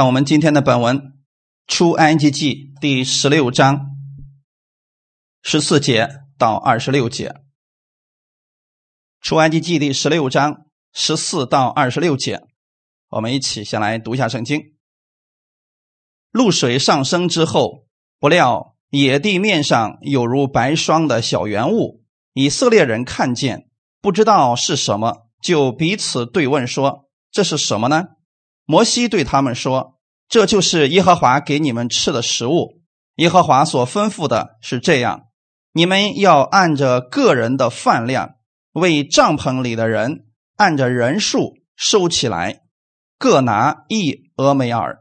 看我们今天的本文，《出埃及记》第十六章十四节到二十六节，《出埃及记》第十六章十四到二十六节，我们一起先来读一下圣经。露水上升之后，不料野地面上有如白霜的小圆物，以色列人看见，不知道是什么，就彼此对问说：“这是什么呢？”摩西对他们说：“这就是耶和华给你们吃的食物。耶和华所吩咐的是这样：你们要按着个人的饭量，为帐篷里的人按着人数收起来，各拿一俄梅尔。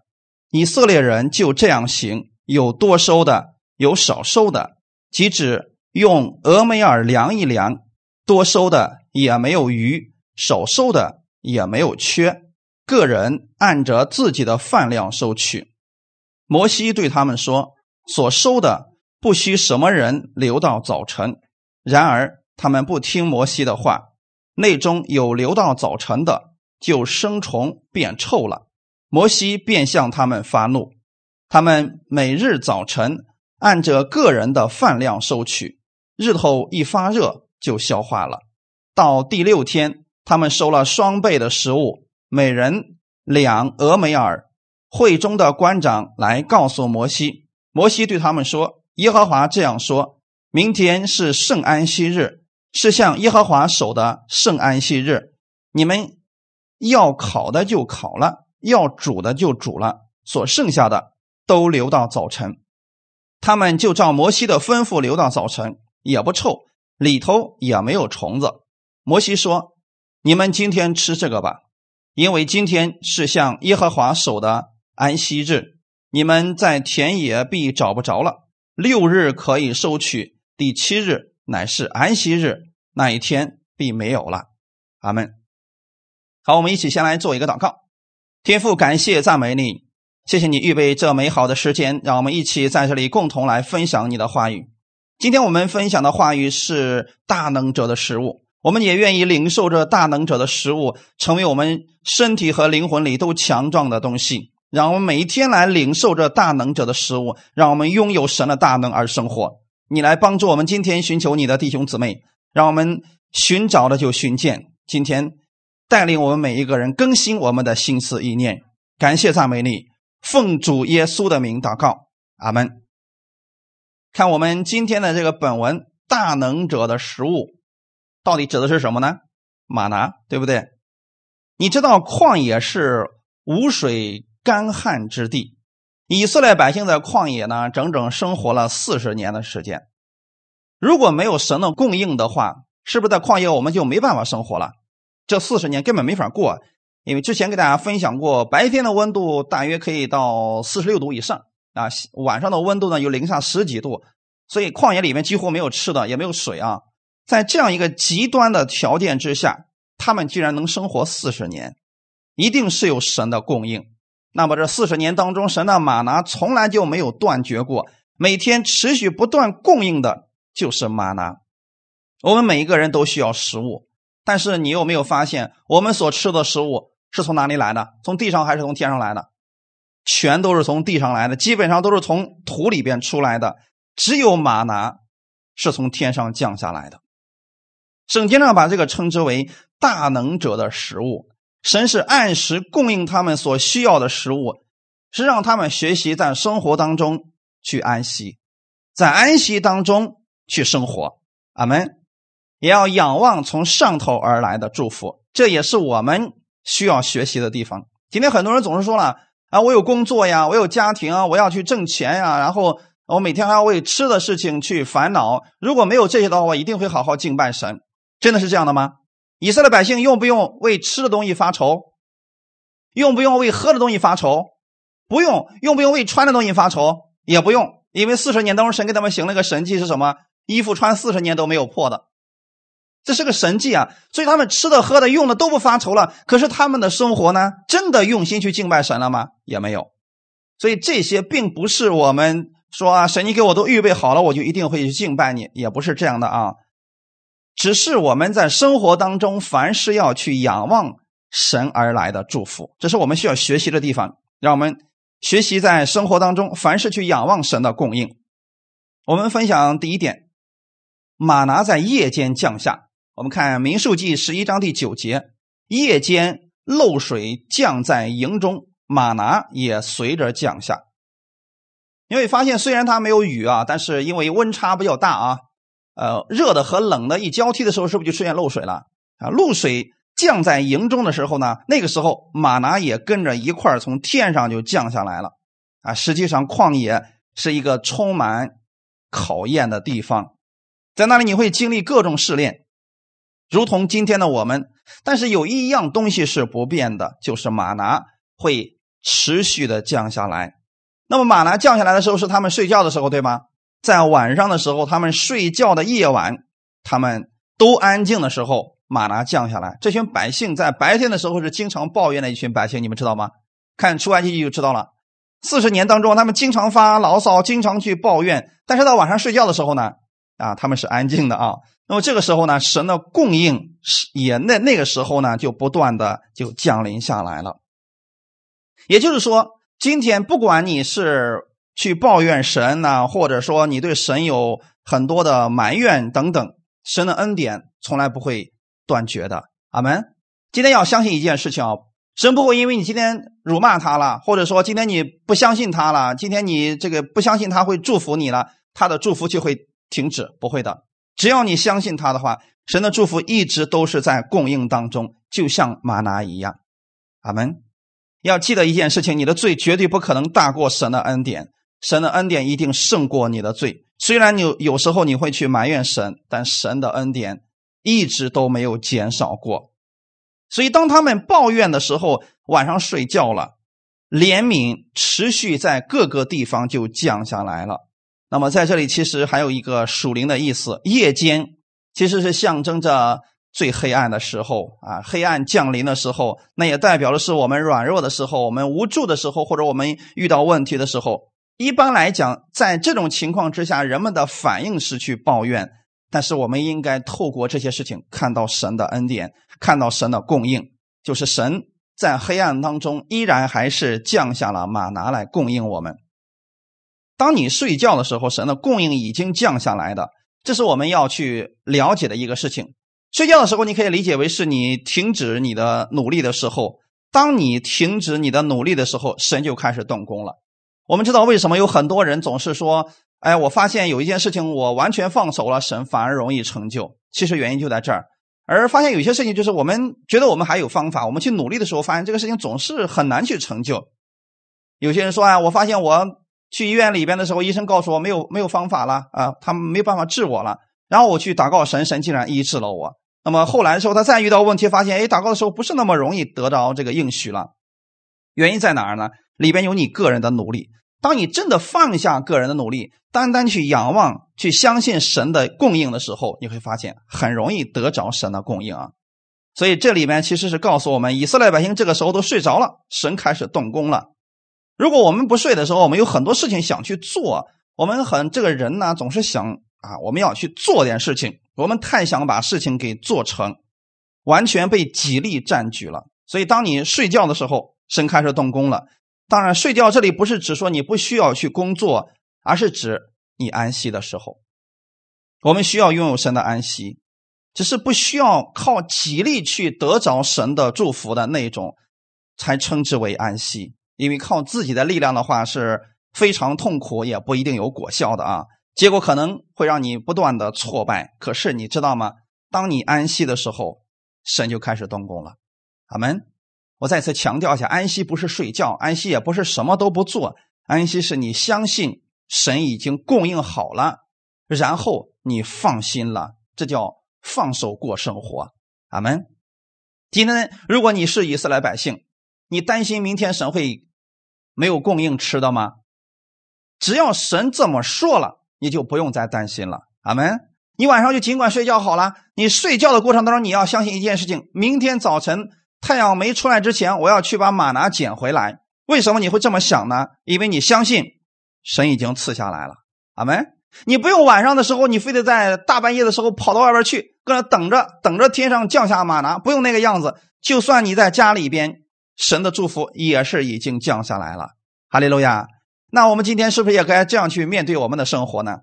以色列人就这样行，有多收的，有少收的。即使用俄梅尔量一量，多收的也没有余，少收的也没有缺。”个人按着自己的饭量收取。摩西对他们说：“所收的不需什么人留到早晨。”然而他们不听摩西的话，内中有留到早晨的，就生虫变臭了。摩西便向他们发怒。他们每日早晨按着个人的饭量收取，日头一发热就消化了。到第六天，他们收了双倍的食物。每人两俄梅尔。会中的官长来告诉摩西，摩西对他们说：“耶和华这样说：明天是圣安息日，是向耶和华守的圣安息日。你们要烤的就烤了，要煮的就煮了，所剩下的都留到早晨。他们就照摩西的吩咐留到早晨，也不臭，里头也没有虫子。摩西说：你们今天吃这个吧。”因为今天是向耶和华守的安息日，你们在田野必找不着了。六日可以收取，第七日乃是安息日，那一天必没有了。阿门。好，我们一起先来做一个祷告。天父，感谢赞美你，谢谢你预备这美好的时间，让我们一起在这里共同来分享你的话语。今天我们分享的话语是大能者的食物。我们也愿意领受着大能者的食物，成为我们身体和灵魂里都强壮的东西。让我们每一天来领受着大能者的食物，让我们拥有神的大能而生活。你来帮助我们，今天寻求你的弟兄姊妹，让我们寻找的就寻见。今天带领我们每一个人更新我们的心思意念。感谢赞美你，奉主耶稣的名祷告，阿门。看我们今天的这个本文，大能者的食物。到底指的是什么呢？马拿，对不对？你知道旷野是无水干旱之地，以色列百姓在旷野呢，整整生活了四十年的时间。如果没有神的供应的话，是不是在旷野我们就没办法生活了？这四十年根本没法过，因为之前给大家分享过，白天的温度大约可以到四十六度以上啊，晚上的温度呢有零下十几度，所以旷野里面几乎没有吃的，也没有水啊。在这样一个极端的条件之下，他们居然能生活四十年，一定是有神的供应。那么这四十年当中，神的马拿从来就没有断绝过，每天持续不断供应的就是马拿。我们每一个人都需要食物，但是你有没有发现，我们所吃的食物是从哪里来的？从地上还是从天上来的？全都是从地上来的，基本上都是从土里边出来的。只有马拿是从天上降下来的。圣经上把这个称之为大能者的食物，神是按时供应他们所需要的食物，是让他们学习在生活当中去安息，在安息当中去生活。阿门。也要仰望从上头而来的祝福，这也是我们需要学习的地方。今天很多人总是说了啊，我有工作呀，我有家庭啊，我要去挣钱呀，然后我每天还要为吃的事情去烦恼。如果没有这些的话，我一定会好好敬拜神。真的是这样的吗？以色列百姓用不用为吃的东西发愁？用不用为喝的东西发愁？不用。用不用为穿的东西发愁？也不用。因为四十年当中，神给他们行了个神迹是什么？衣服穿四十年都没有破的，这是个神迹啊！所以他们吃的、喝的、用的都不发愁了。可是他们的生活呢？真的用心去敬拜神了吗？也没有。所以这些并不是我们说啊，神你给我都预备好了，我就一定会去敬拜你，也不是这样的啊。只是我们在生活当中，凡是要去仰望神而来的祝福，这是我们需要学习的地方。让我们学习在生活当中，凡事去仰望神的供应。我们分享第一点，马拿在夜间降下。我们看民数记十一章第九节，夜间漏水降在营中，马拿也随着降下。你会发现，虽然它没有雨啊，但是因为温差比较大啊，呃，热的和冷的一交替的时候，是不是就出现漏水了啊？露水降在营中的时候呢，那个时候马拿也跟着一块从天上就降下来了啊。实际上，旷野是一个充满考验的地方，在那里你会经历各种试炼，如同今天的我们。但是有一样东西是不变的，就是马拿会持续的降下来。那么马拿降下来的时候是他们睡觉的时候，对吗？在晚上的时候，他们睡觉的夜晚，他们都安静的时候，马拿降下来。这群百姓在白天的时候是经常抱怨的一群百姓，你们知道吗？看出埃及记就知道了。四十年当中，他们经常发牢骚，经常去抱怨。但是到晚上睡觉的时候呢，啊，他们是安静的啊。那么这个时候呢，神的供应是也那那个时候呢，就不断的就降临下来了。也就是说。今天不管你是去抱怨神呢，或者说你对神有很多的埋怨等等，神的恩典从来不会断绝的。阿门。今天要相信一件事情啊，神不会因为你今天辱骂他了，或者说今天你不相信他了，今天你这个不相信他会祝福你了，他的祝福就会停止，不会的。只要你相信他的话，神的祝福一直都是在供应当中，就像玛拿一样。阿门。要记得一件事情：你的罪绝对不可能大过神的恩典，神的恩典一定胜过你的罪。虽然你有时候你会去埋怨神，但神的恩典一直都没有减少过。所以，当他们抱怨的时候，晚上睡觉了，怜悯持续在各个地方就降下来了。那么，在这里其实还有一个属灵的意思：夜间其实是象征着。最黑暗的时候啊，黑暗降临的时候，那也代表的是我们软弱的时候，我们无助的时候，或者我们遇到问题的时候。一般来讲，在这种情况之下，人们的反应是去抱怨。但是，我们应该透过这些事情，看到神的恩典，看到神的供应，就是神在黑暗当中依然还是降下了马拿来供应我们。当你睡觉的时候，神的供应已经降下来的，这是我们要去了解的一个事情。睡觉的时候，你可以理解为是你停止你的努力的时候。当你停止你的努力的时候，神就开始动工了。我们知道为什么有很多人总是说：“哎，我发现有一件事情，我完全放手了，神反而容易成就。”其实原因就在这儿。而发现有些事情，就是我们觉得我们还有方法，我们去努力的时候，发现这个事情总是很难去成就。有些人说：“啊，我发现我去医院里边的时候，医生告诉我没有没有方法了啊，他们没有办法治我了。”然后我去祷告神，神竟然医治了我。那么后来的时候，他再遇到问题，发现哎，祷告的时候不是那么容易得到这个应许了。原因在哪儿呢？里边有你个人的努力。当你真的放下个人的努力，单单去仰望、去相信神的供应的时候，你会发现很容易得着神的供应啊。所以这里面其实是告诉我们，以色列百姓这个时候都睡着了，神开始动工了。如果我们不睡的时候，我们有很多事情想去做，我们很这个人呢，总是想啊，我们要去做点事情。我们太想把事情给做成，完全被己力占据了。所以，当你睡觉的时候，神开始动工了。当然，睡觉这里不是指说你不需要去工作，而是指你安息的时候。我们需要拥有神的安息，只是不需要靠己力去得着神的祝福的那种，才称之为安息。因为靠自己的力量的话是非常痛苦，也不一定有果效的啊。结果可能会让你不断的挫败，可是你知道吗？当你安息的时候，神就开始动工了。阿门。我再次强调一下，安息不是睡觉，安息也不是什么都不做，安息是你相信神已经供应好了，然后你放心了，这叫放手过生活。阿门。今天如果你是以色列百姓，你担心明天神会没有供应吃的吗？只要神这么说了。你就不用再担心了，阿门。你晚上就尽管睡觉好了。你睡觉的过程当中，你要相信一件事情：明天早晨太阳没出来之前，我要去把马拿捡回来。为什么你会这么想呢？因为你相信神已经赐下来了，阿门。你不用晚上的时候，你非得在大半夜的时候跑到外边去，搁那等着，等着天上降下马拿，不用那个样子。就算你在家里边，神的祝福也是已经降下来了。哈利路亚。那我们今天是不是也该这样去面对我们的生活呢？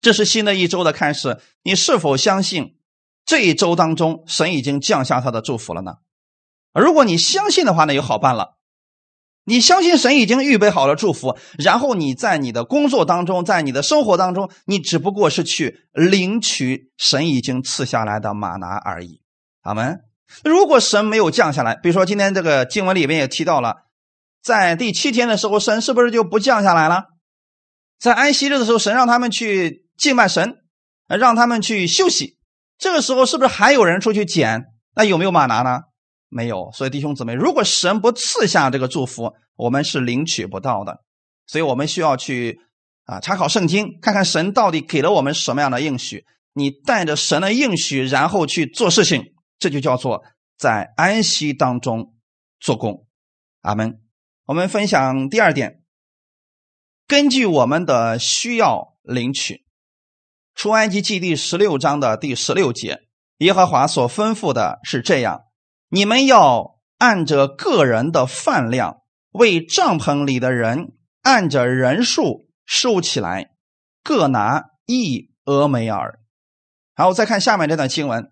这是新的一周的开始，你是否相信这一周当中神已经降下他的祝福了呢？如果你相信的话，那就好办了。你相信神已经预备好了祝福，然后你在你的工作当中，在你的生活当中，你只不过是去领取神已经赐下来的玛拿而已。阿门。如果神没有降下来，比如说今天这个经文里面也提到了，在第七天的时候，神是不是就不降下来了？在安息日的时候，神让他们去敬拜神，让他们去休息。这个时候是不是还有人出去捡？那有没有玛拿呢？没有。所以弟兄姊妹，如果神不赐下这个祝福，我们是领取不到的。所以我们需要去啊查考圣经，看看神到底给了我们什么样的应许。你带着神的应许，然后去做事情。这就叫做在安息当中做工，阿门。我们分享第二点，根据我们的需要领取。出埃及记第十六章的第十六节，耶和华所吩咐的是这样：你们要按着个人的饭量，为帐篷里的人按着人数收起来，各拿一俄梅尔。然后，再看下面这段经文。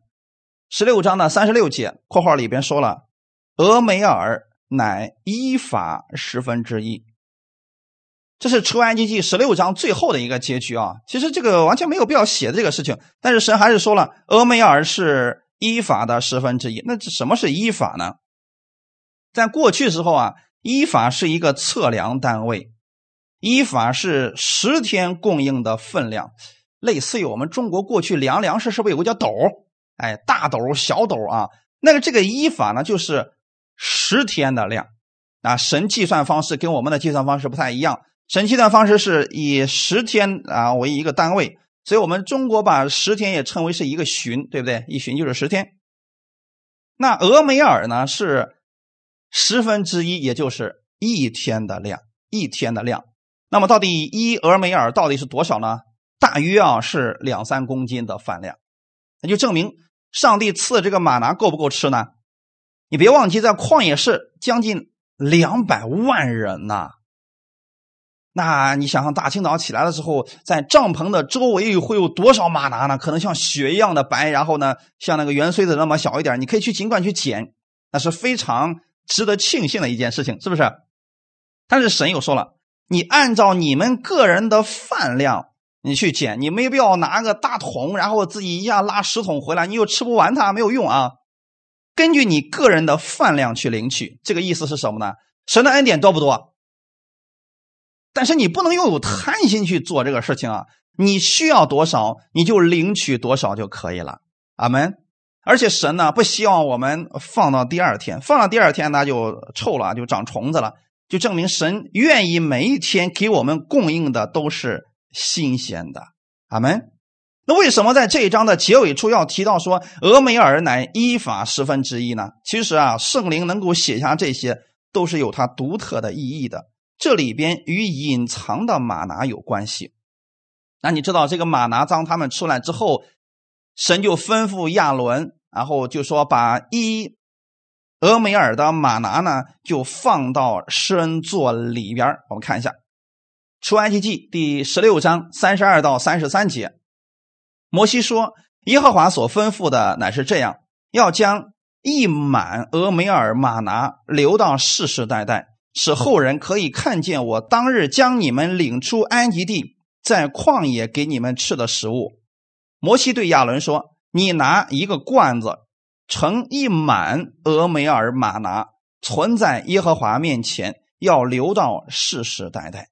十六章的三十六节括号里边说了，俄梅尔乃依法十分之一。这是出埃及记十六章最后的一个结局啊。其实这个完全没有必要写的这个事情，但是神还是说了，俄梅尔是依法的十分之一。那什么是依法呢？在过去时候啊，依法是一个测量单位，依法是十天供应的分量，类似于我们中国过去量粮食是不是有个叫斗？哎，大斗、小斗啊，那个这个依法呢，就是十天的量啊。神计算方式跟我们的计算方式不太一样，神计算方式是以十天啊为一个单位，所以我们中国把十天也称为是一个旬，对不对？一旬就是十天。那俄梅尔呢是十分之一，也就是一天的量，一天的量。那么到底一俄梅尔到底是多少呢？大约啊是两三公斤的饭量，那就证明。上帝赐这个马拿够不够吃呢？你别忘记，在旷野是将近两百万人呐。那你想想，大清早起来的时候，在帐篷的周围会有多少马拿呢？可能像雪一样的白，然后呢，像那个圆锥子那么小一点。你可以去尽管去捡，那是非常值得庆幸的一件事情，是不是？但是神又说了，你按照你们个人的饭量。你去捡，你没必要拿个大桶，然后自己一下拉十桶回来，你又吃不完它，没有用啊。根据你个人的饭量去领取，这个意思是什么呢？神的恩典多不多？但是你不能又有贪心去做这个事情啊！你需要多少，你就领取多少就可以了。阿门。而且神呢，不希望我们放到第二天，放到第二天那就臭了，就长虫子了，就证明神愿意每一天给我们供应的都是。新鲜的，阿门。那为什么在这一章的结尾处要提到说俄梅尔乃依法十分之一呢？其实啊，圣灵能够写下这些，都是有它独特的意义的。这里边与隐藏的玛拿有关系。那你知道这个玛拿当他们出来之后，神就吩咐亚伦，然后就说把一俄梅尔的玛拿呢，就放到施恩座里边我们看一下。出埃及记第十六章三十二到三十三节，摩西说：“耶和华所吩咐的乃是这样，要将一满俄梅尔玛拿留到世世代代，使后人可以看见我当日将你们领出埃及地，在旷野给你们吃的食物。”摩西对亚伦说：“你拿一个罐子，盛一满俄梅尔玛拿，存在耶和华面前，要留到世世代代。”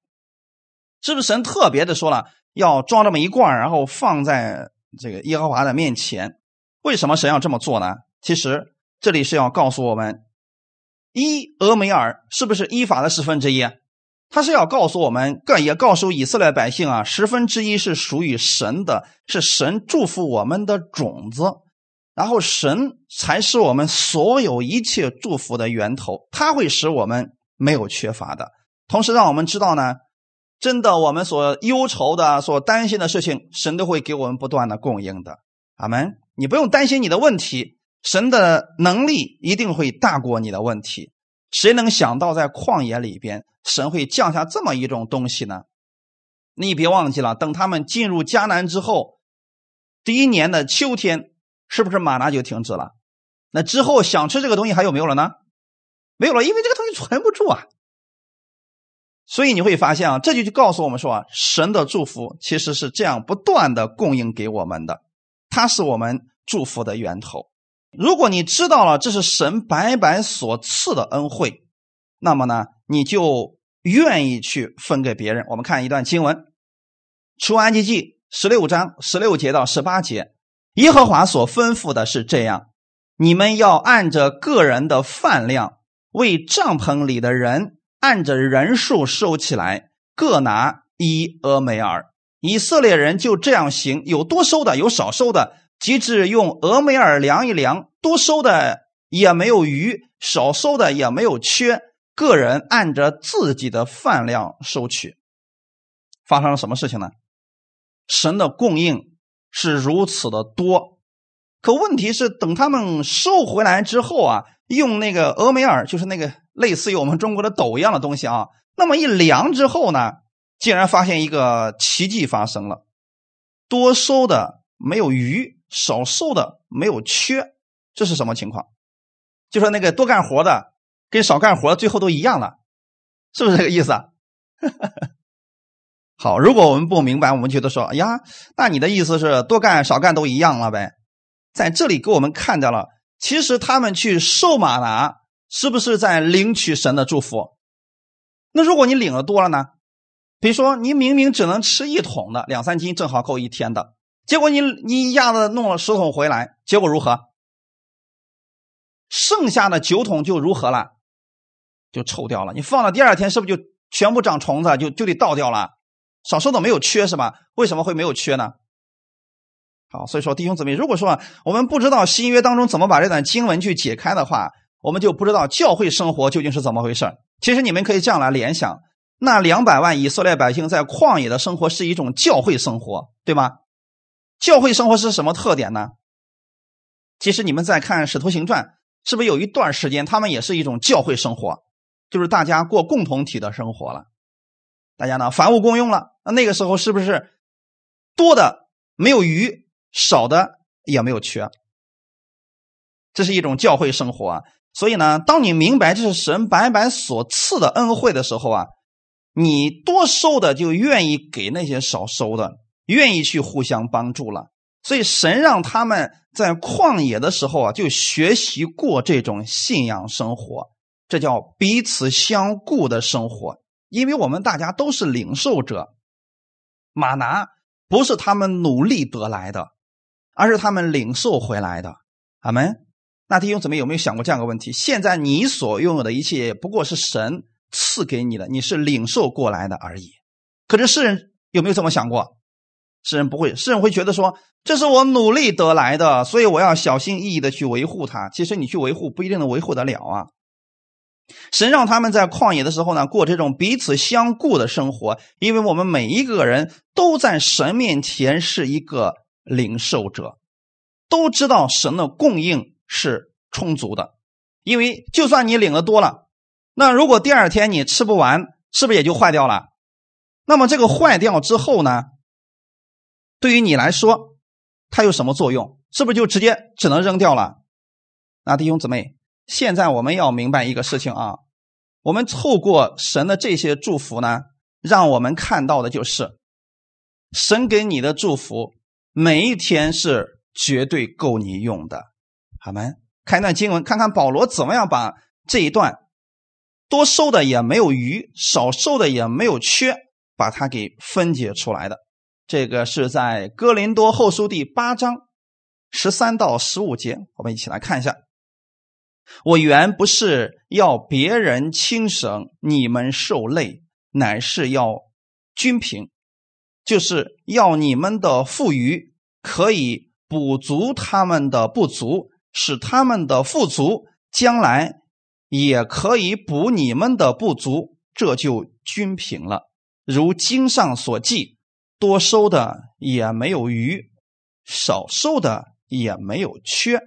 是不是神特别的说了要装这么一罐，然后放在这个耶和华的面前？为什么神要这么做呢？其实这里是要告诉我们，一俄梅尔是不是依法的十分之一？他是要告诉我们，更也告诉以色列百姓啊，十分之一是属于神的，是神祝福我们的种子，然后神才是我们所有一切祝福的源头，他会使我们没有缺乏的，同时让我们知道呢。真的，我们所忧愁的、所担心的事情，神都会给我们不断的供应的。阿门！你不用担心你的问题，神的能力一定会大过你的问题。谁能想到在旷野里边，神会降下这么一种东西呢？你别忘记了，等他们进入迦南之后，第一年的秋天，是不是马拿就停止了？那之后想吃这个东西还有没有了呢？没有了，因为这个东西存不住啊。所以你会发现啊，这就就告诉我们说啊，神的祝福其实是这样不断的供应给我们的，它是我们祝福的源头。如果你知道了这是神白白所赐的恩惠，那么呢，你就愿意去分给别人。我们看一段经文，《出埃及记》十六章十六节到十八节，耶和华所吩咐的是这样：你们要按着个人的饭量，为帐篷里的人。按着人数收起来，各拿一俄梅尔。以色列人就这样行，有多收的，有少收的。即至用俄梅尔量一量，多收的也没有余，少收的也没有缺。个人按着自己的饭量收取。发生了什么事情呢？神的供应是如此的多，可问题是，等他们收回来之后啊，用那个俄梅尔，就是那个。类似于我们中国的斗一样的东西啊，那么一量之后呢，竟然发现一个奇迹发生了，多收的没有余，少瘦的没有缺，这是什么情况？就说那个多干活的跟少干活最后都一样了，是不是这个意思？好，如果我们不明白，我们觉得说，哎呀，那你的意思是多干少干都一样了呗？在这里给我们看到了，其实他们去瘦马拿。是不是在领取神的祝福？那如果你领的多了呢？比如说，你明明只能吃一桶的，两三斤正好够一天的，结果你你一下子弄了十桶回来，结果如何？剩下的九桶就如何了？就臭掉了。你放到第二天，是不是就全部长虫子，就就得倒掉了？少收的没有缺是吧？为什么会没有缺呢？好，所以说弟兄姊妹，如果说我们不知道新约当中怎么把这段经文去解开的话，我们就不知道教会生活究竟是怎么回事其实你们可以这样来联想：那两百万以色列百姓在旷野的生活是一种教会生活，对吗？教会生活是什么特点呢？其实你们在看《使徒行传》，是不是有一段时间他们也是一种教会生活，就是大家过共同体的生活了？大家呢，凡物共用了。那那个时候是不是多的没有余，少的也没有缺？这是一种教会生活。所以呢，当你明白这是神白白所赐的恩惠的时候啊，你多收的就愿意给那些少收的，愿意去互相帮助了。所以神让他们在旷野的时候啊，就学习过这种信仰生活，这叫彼此相顾的生活。因为我们大家都是领受者，马拿不是他们努力得来的，而是他们领受回来的。阿门。那弟兄姊妹有没有想过这样一个问题？现在你所拥有的一切不过是神赐给你的，你是领受过来的而已。可是世人有没有这么想过？世人不会，世人会觉得说这是我努力得来的，所以我要小心翼翼的去维护它。其实你去维护不一定能维护得了啊。神让他们在旷野的时候呢，过这种彼此相顾的生活，因为我们每一个人都在神面前是一个领受者，都知道神的供应。是充足的，因为就算你领的多了，那如果第二天你吃不完，是不是也就坏掉了？那么这个坏掉之后呢，对于你来说，它有什么作用？是不是就直接只能扔掉了？那弟兄姊妹，现在我们要明白一个事情啊，我们透过神的这些祝福呢，让我们看到的就是，神给你的祝福，每一天是绝对够你用的。好们看一段经文，看看保罗怎么样把这一段多收的也没有余，少收的也没有缺，把它给分解出来的。这个是在哥林多后书第八章十三到十五节，我们一起来看一下。我原不是要别人轻省，你们受累，乃是要均平，就是要你们的富余可以补足他们的不足。使他们的富足，将来也可以补你们的不足，这就均平了。如经上所记，多收的也没有余，少收的也没有缺。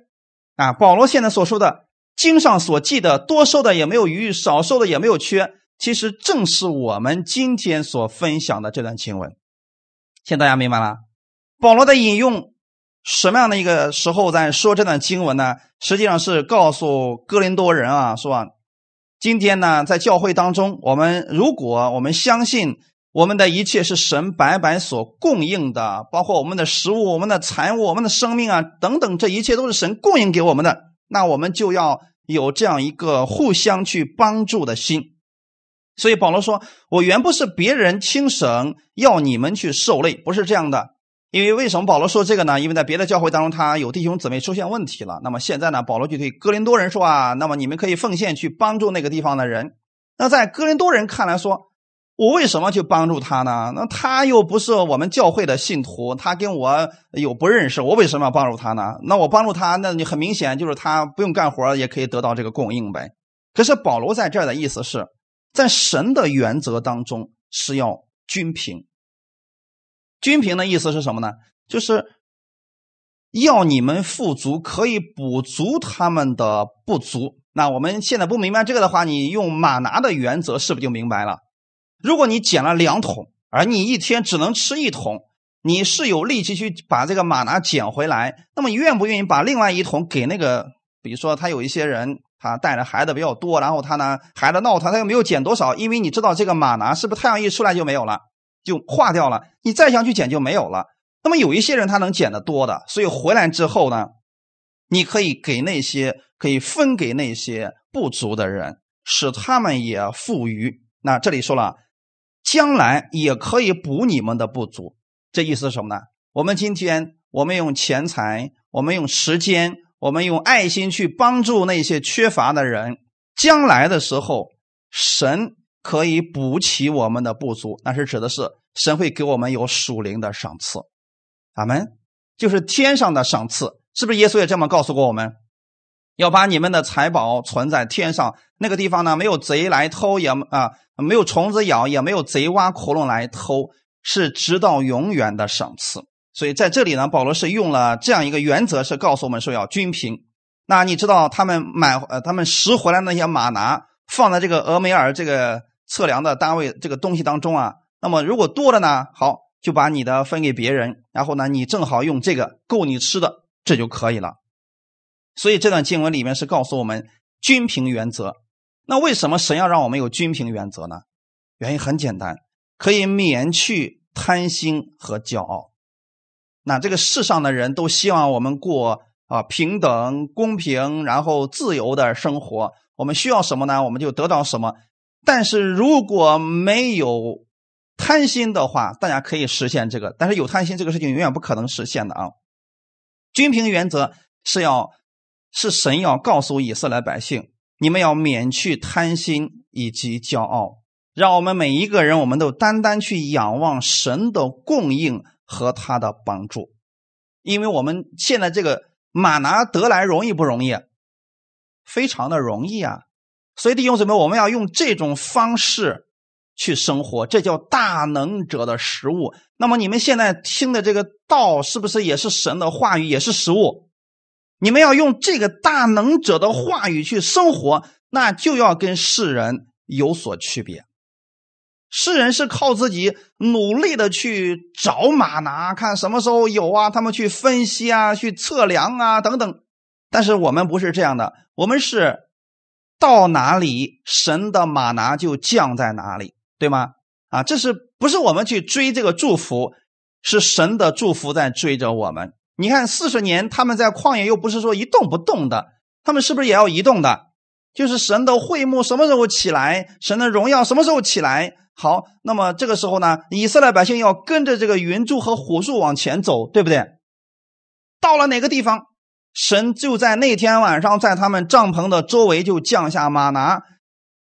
啊，保罗现在所说的经上所记的多收的也没有余，少收的也没有缺，其实正是我们今天所分享的这段经文。现在大家明白了？保罗的引用什么样的一个时候在说这段经文呢？实际上是告诉哥林多人啊，说今天呢，在教会当中，我们如果我们相信我们的一切是神白白所供应的，包括我们的食物、我们的财物、我们的生命啊等等，这一切都是神供应给我们的，那我们就要。有这样一个互相去帮助的心，所以保罗说：“我原不是别人轻省，要你们去受累，不是这样的。因为为什么保罗说这个呢？因为在别的教会当中，他有弟兄姊妹出现问题了。那么现在呢，保罗就对哥林多人说啊，那么你们可以奉献去帮助那个地方的人。那在哥林多人看来说。”我为什么去帮助他呢？那他又不是我们教会的信徒，他跟我有不认识，我为什么要帮助他呢？那我帮助他，那你很明显就是他不用干活也可以得到这个供应呗。可是保罗在这儿的意思是，在神的原则当中是要均平。均平的意思是什么呢？就是要你们富足，可以补足他们的不足。那我们现在不明白这个的话，你用马拿的原则是不是就明白了？如果你捡了两桶，而你一天只能吃一桶，你是有力气去把这个马拿捡回来，那么愿不愿意把另外一桶给那个？比如说，他有一些人，他带着孩子比较多，然后他呢，孩子闹他，他又没有捡多少，因为你知道这个马拿是不是太阳一出来就没有了，就化掉了，你再想去捡就没有了。那么有一些人他能捡的多的，所以回来之后呢，你可以给那些可以分给那些不足的人，使他们也富余。那这里说了。将来也可以补你们的不足，这意思是什么呢？我们今天我们用钱财，我们用时间，我们用爱心去帮助那些缺乏的人，将来的时候，神可以补齐我们的不足。那是指的是神会给我们有属灵的赏赐，阿门，就是天上的赏赐，是不是？耶稣也这么告诉过我们。要把你们的财宝存在天上那个地方呢？没有贼来偷，也啊没有虫子咬，也没有贼挖窟窿来偷，是直到永远的赏赐。所以在这里呢，保罗是用了这样一个原则，是告诉我们说要均平。那你知道他们买呃他们拾回来那些马拿放在这个俄梅尔这个测量的单位这个东西当中啊？那么如果多了呢，好就把你的分给别人，然后呢你正好用这个够你吃的，这就可以了。所以这段经文里面是告诉我们均平原则。那为什么神要让我们有均平原则呢？原因很简单，可以免去贪心和骄傲。那这个世上的人都希望我们过啊平等、公平，然后自由的生活。我们需要什么呢？我们就得到什么。但是如果没有贪心的话，大家可以实现这个。但是有贪心这个事情永远不可能实现的啊。均平原则是要。是神要告诉以色列百姓，你们要免去贪心以及骄傲，让我们每一个人，我们都单单去仰望神的供应和他的帮助，因为我们现在这个马拿得来容易不容易？非常的容易啊！所以弟兄姊妹，我们要用这种方式去生活，这叫大能者的食物。那么你们现在听的这个道，是不是也是神的话语，也是食物？你们要用这个大能者的话语去生活，那就要跟世人有所区别。世人是靠自己努力的去找马拿，看什么时候有啊，他们去分析啊，去测量啊等等。但是我们不是这样的，我们是到哪里神的马拿就降在哪里，对吗？啊，这是不是我们去追这个祝福？是神的祝福在追着我们。你看，四十年他们在旷野又不是说一动不动的，他们是不是也要移动的？就是神的会幕什么时候起来，神的荣耀什么时候起来？好，那么这个时候呢，以色列百姓要跟着这个云柱和火柱往前走，对不对？到了哪个地方，神就在那天晚上在他们帐篷的周围就降下马拿；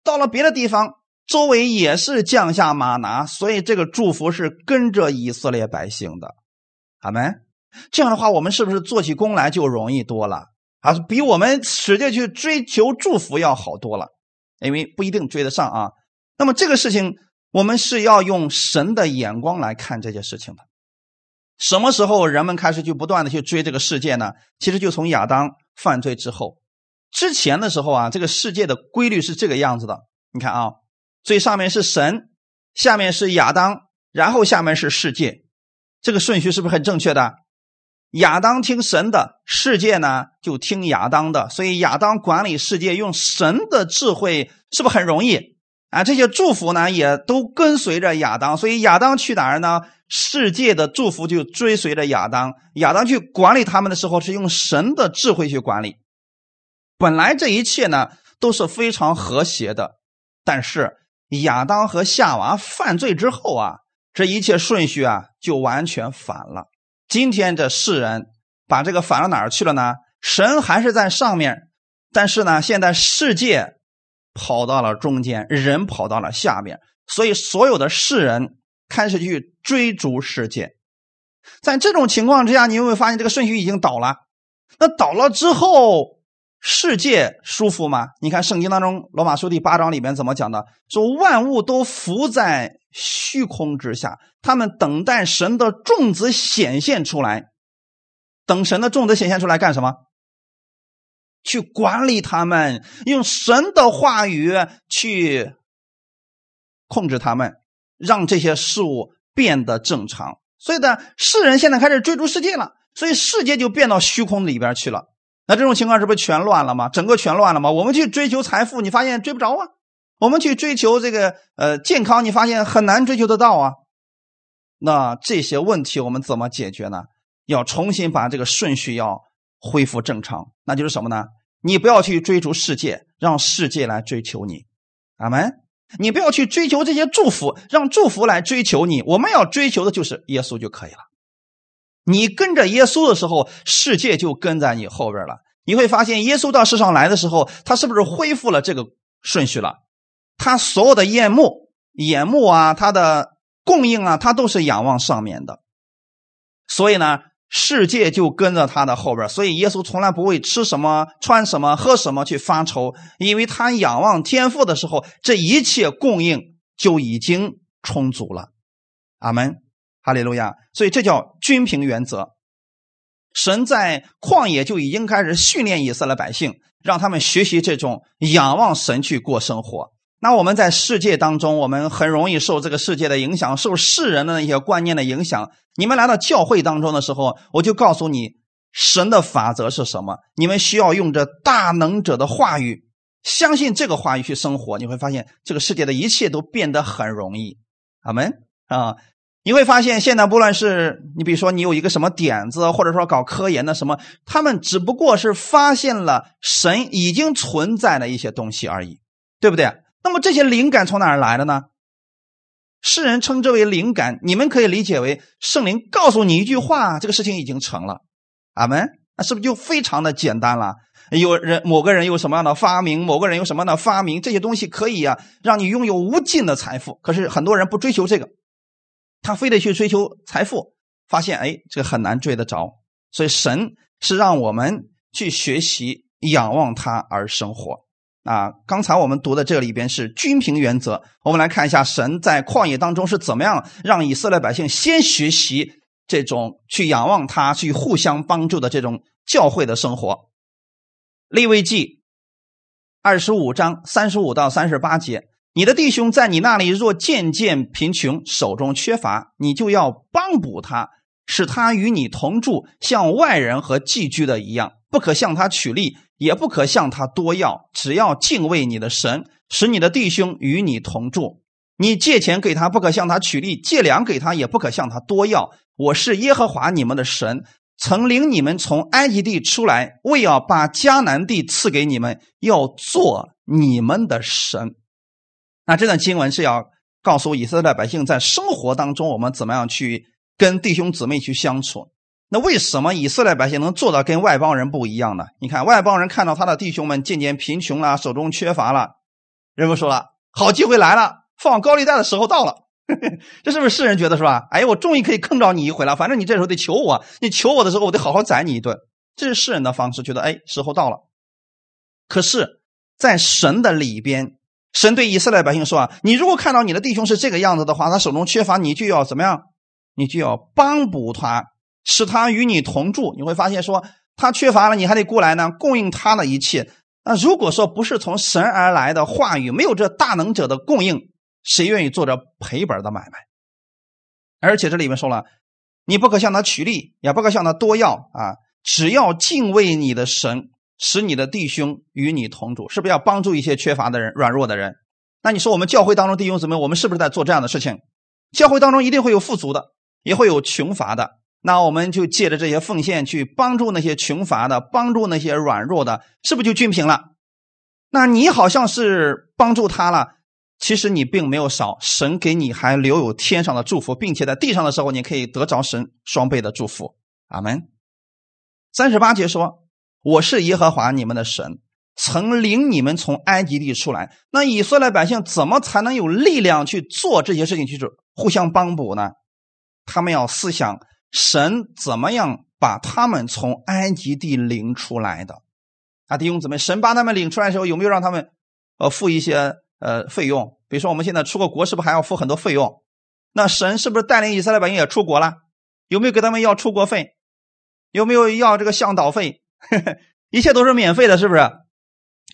到了别的地方，周围也是降下马拿。所以这个祝福是跟着以色列百姓的，阿门。这样的话，我们是不是做起工来就容易多了啊？比我们使劲去追求祝福要好多了，因为不一定追得上啊。那么这个事情，我们是要用神的眼光来看这件事情的。什么时候人们开始去不断的去追这个世界呢？其实就从亚当犯罪之后，之前的时候啊，这个世界的规律是这个样子的。你看啊，最上面是神，下面是亚当，然后下面是世界，这个顺序是不是很正确的？亚当听神的，世界呢就听亚当的，所以亚当管理世界用神的智慧，是不是很容易啊？这些祝福呢也都跟随着亚当，所以亚当去哪儿呢？世界的祝福就追随着亚当。亚当去管理他们的时候，是用神的智慧去管理。本来这一切呢都是非常和谐的，但是亚当和夏娃犯罪之后啊，这一切顺序啊就完全反了。今天这世人把这个反到哪儿去了呢？神还是在上面，但是呢，现在世界跑到了中间，人跑到了下面，所以所有的世人开始去追逐世界。在这种情况之下，你有没有发现这个顺序已经倒了？那倒了之后，世界舒服吗？你看圣经当中罗马书第八章里面怎么讲的？说万物都伏在。虚空之下，他们等待神的种子显现出来。等神的种子显现出来干什么？去管理他们，用神的话语去控制他们，让这些事物变得正常。所以呢，世人现在开始追逐世界了，所以世界就变到虚空里边去了。那这种情况是不是全乱了吗？整个全乱了吗？我们去追求财富，你发现追不着啊。我们去追求这个呃健康，你发现很难追求得到啊。那这些问题我们怎么解决呢？要重新把这个顺序要恢复正常，那就是什么呢？你不要去追逐世界，让世界来追求你。阿门。你不要去追求这些祝福，让祝福来追求你。我们要追求的就是耶稣就可以了。你跟着耶稣的时候，世界就跟在你后边了。你会发现，耶稣到世上来的时候，他是不是恢复了这个顺序了？他所有的眼目、眼目啊，他的供应啊，他都是仰望上面的，所以呢，世界就跟着他的后边。所以耶稣从来不会吃什么、穿什么、喝什么去发愁，因为他仰望天父的时候，这一切供应就已经充足了。阿门，哈利路亚。所以这叫均平原则。神在旷野就已经开始训练以色列百姓，让他们学习这种仰望神去过生活。那我们在世界当中，我们很容易受这个世界的影响，受世人的那些观念的影响。你们来到教会当中的时候，我就告诉你，神的法则是什么？你们需要用着大能者的话语，相信这个话语去生活，你会发现这个世界的一切都变得很容易。阿门啊！你会发现，现在不论是你，比如说你有一个什么点子，或者说搞科研的什么，他们只不过是发现了神已经存在的一些东西而已，对不对？那么这些灵感从哪儿来的呢？世人称之为灵感，你们可以理解为圣灵告诉你一句话，这个事情已经成了。阿门。那是不是就非常的简单了？有人某个人有什么样的发明，某个人有什么样的发明，这些东西可以啊，让你拥有无尽的财富。可是很多人不追求这个，他非得去追求财富，发现哎，这个很难追得着。所以神是让我们去学习仰望他而生活。啊，刚才我们读的这里边是均平原则。我们来看一下，神在旷野当中是怎么样让以色列百姓先学习这种去仰望他、去互相帮助的这种教会的生活。立位记二十五章三十五到三十八节：你的弟兄在你那里若渐渐贫穷，手中缺乏，你就要帮补他，使他与你同住，像外人和寄居的一样，不可向他取利。也不可向他多要，只要敬畏你的神，使你的弟兄与你同住。你借钱给他，不可向他取利；借粮给他，也不可向他多要。我是耶和华你们的神，曾领你们从埃及地出来，为要把迦南地赐给你们，要做你们的神。那这段经文是要告诉以色列百姓，在生活当中，我们怎么样去跟弟兄姊妹去相处。那为什么以色列百姓能做到跟外邦人不一样呢？你看，外邦人看到他的弟兄们渐渐贫穷了，手中缺乏了，人们说了，好机会来了，放高利贷的时候到了。这是不是世人觉得是吧？哎，我终于可以坑着你一回了。反正你这时候得求我，你求我的时候，我得好好宰你一顿。这是世人的方式，觉得哎，时候到了。可是，在神的里边，神对以色列百姓说啊，你如果看到你的弟兄是这个样子的话，他手中缺乏，你就要怎么样？你就要帮补他。使他与你同住，你会发现说他缺乏了，你还得过来呢，供应他的一切。那如果说不是从神而来的话语，没有这大能者的供应，谁愿意做这赔本的买卖？而且这里面说了，你不可向他取利，也不可向他多要啊！只要敬畏你的神，使你的弟兄与你同住，是不是要帮助一些缺乏的人、软弱的人？那你说我们教会当中弟兄姊妹，我们是不是在做这样的事情？教会当中一定会有富足的，也会有穷乏的。那我们就借着这些奉献去帮助那些穷乏的，帮助那些软弱的，是不是就均平了？那你好像是帮助他了，其实你并没有少，神给你还留有天上的祝福，并且在地上的时候，你可以得着神双倍的祝福。阿门。三十八节说：“我是耶和华你们的神，曾领你们从埃及地出来。”那以色列百姓怎么才能有力量去做这些事情，去互相帮补呢？他们要思想。神怎么样把他们从埃及地领出来的？啊，弟兄姊妹，神把他们领出来的时候，有没有让他们呃付一些呃费用？比如说我们现在出个国，是不是还要付很多费用？那神是不是带领以色列百姓也出国了？有没有给他们要出国费？有没有要这个向导费？一切都是免费的，是不是？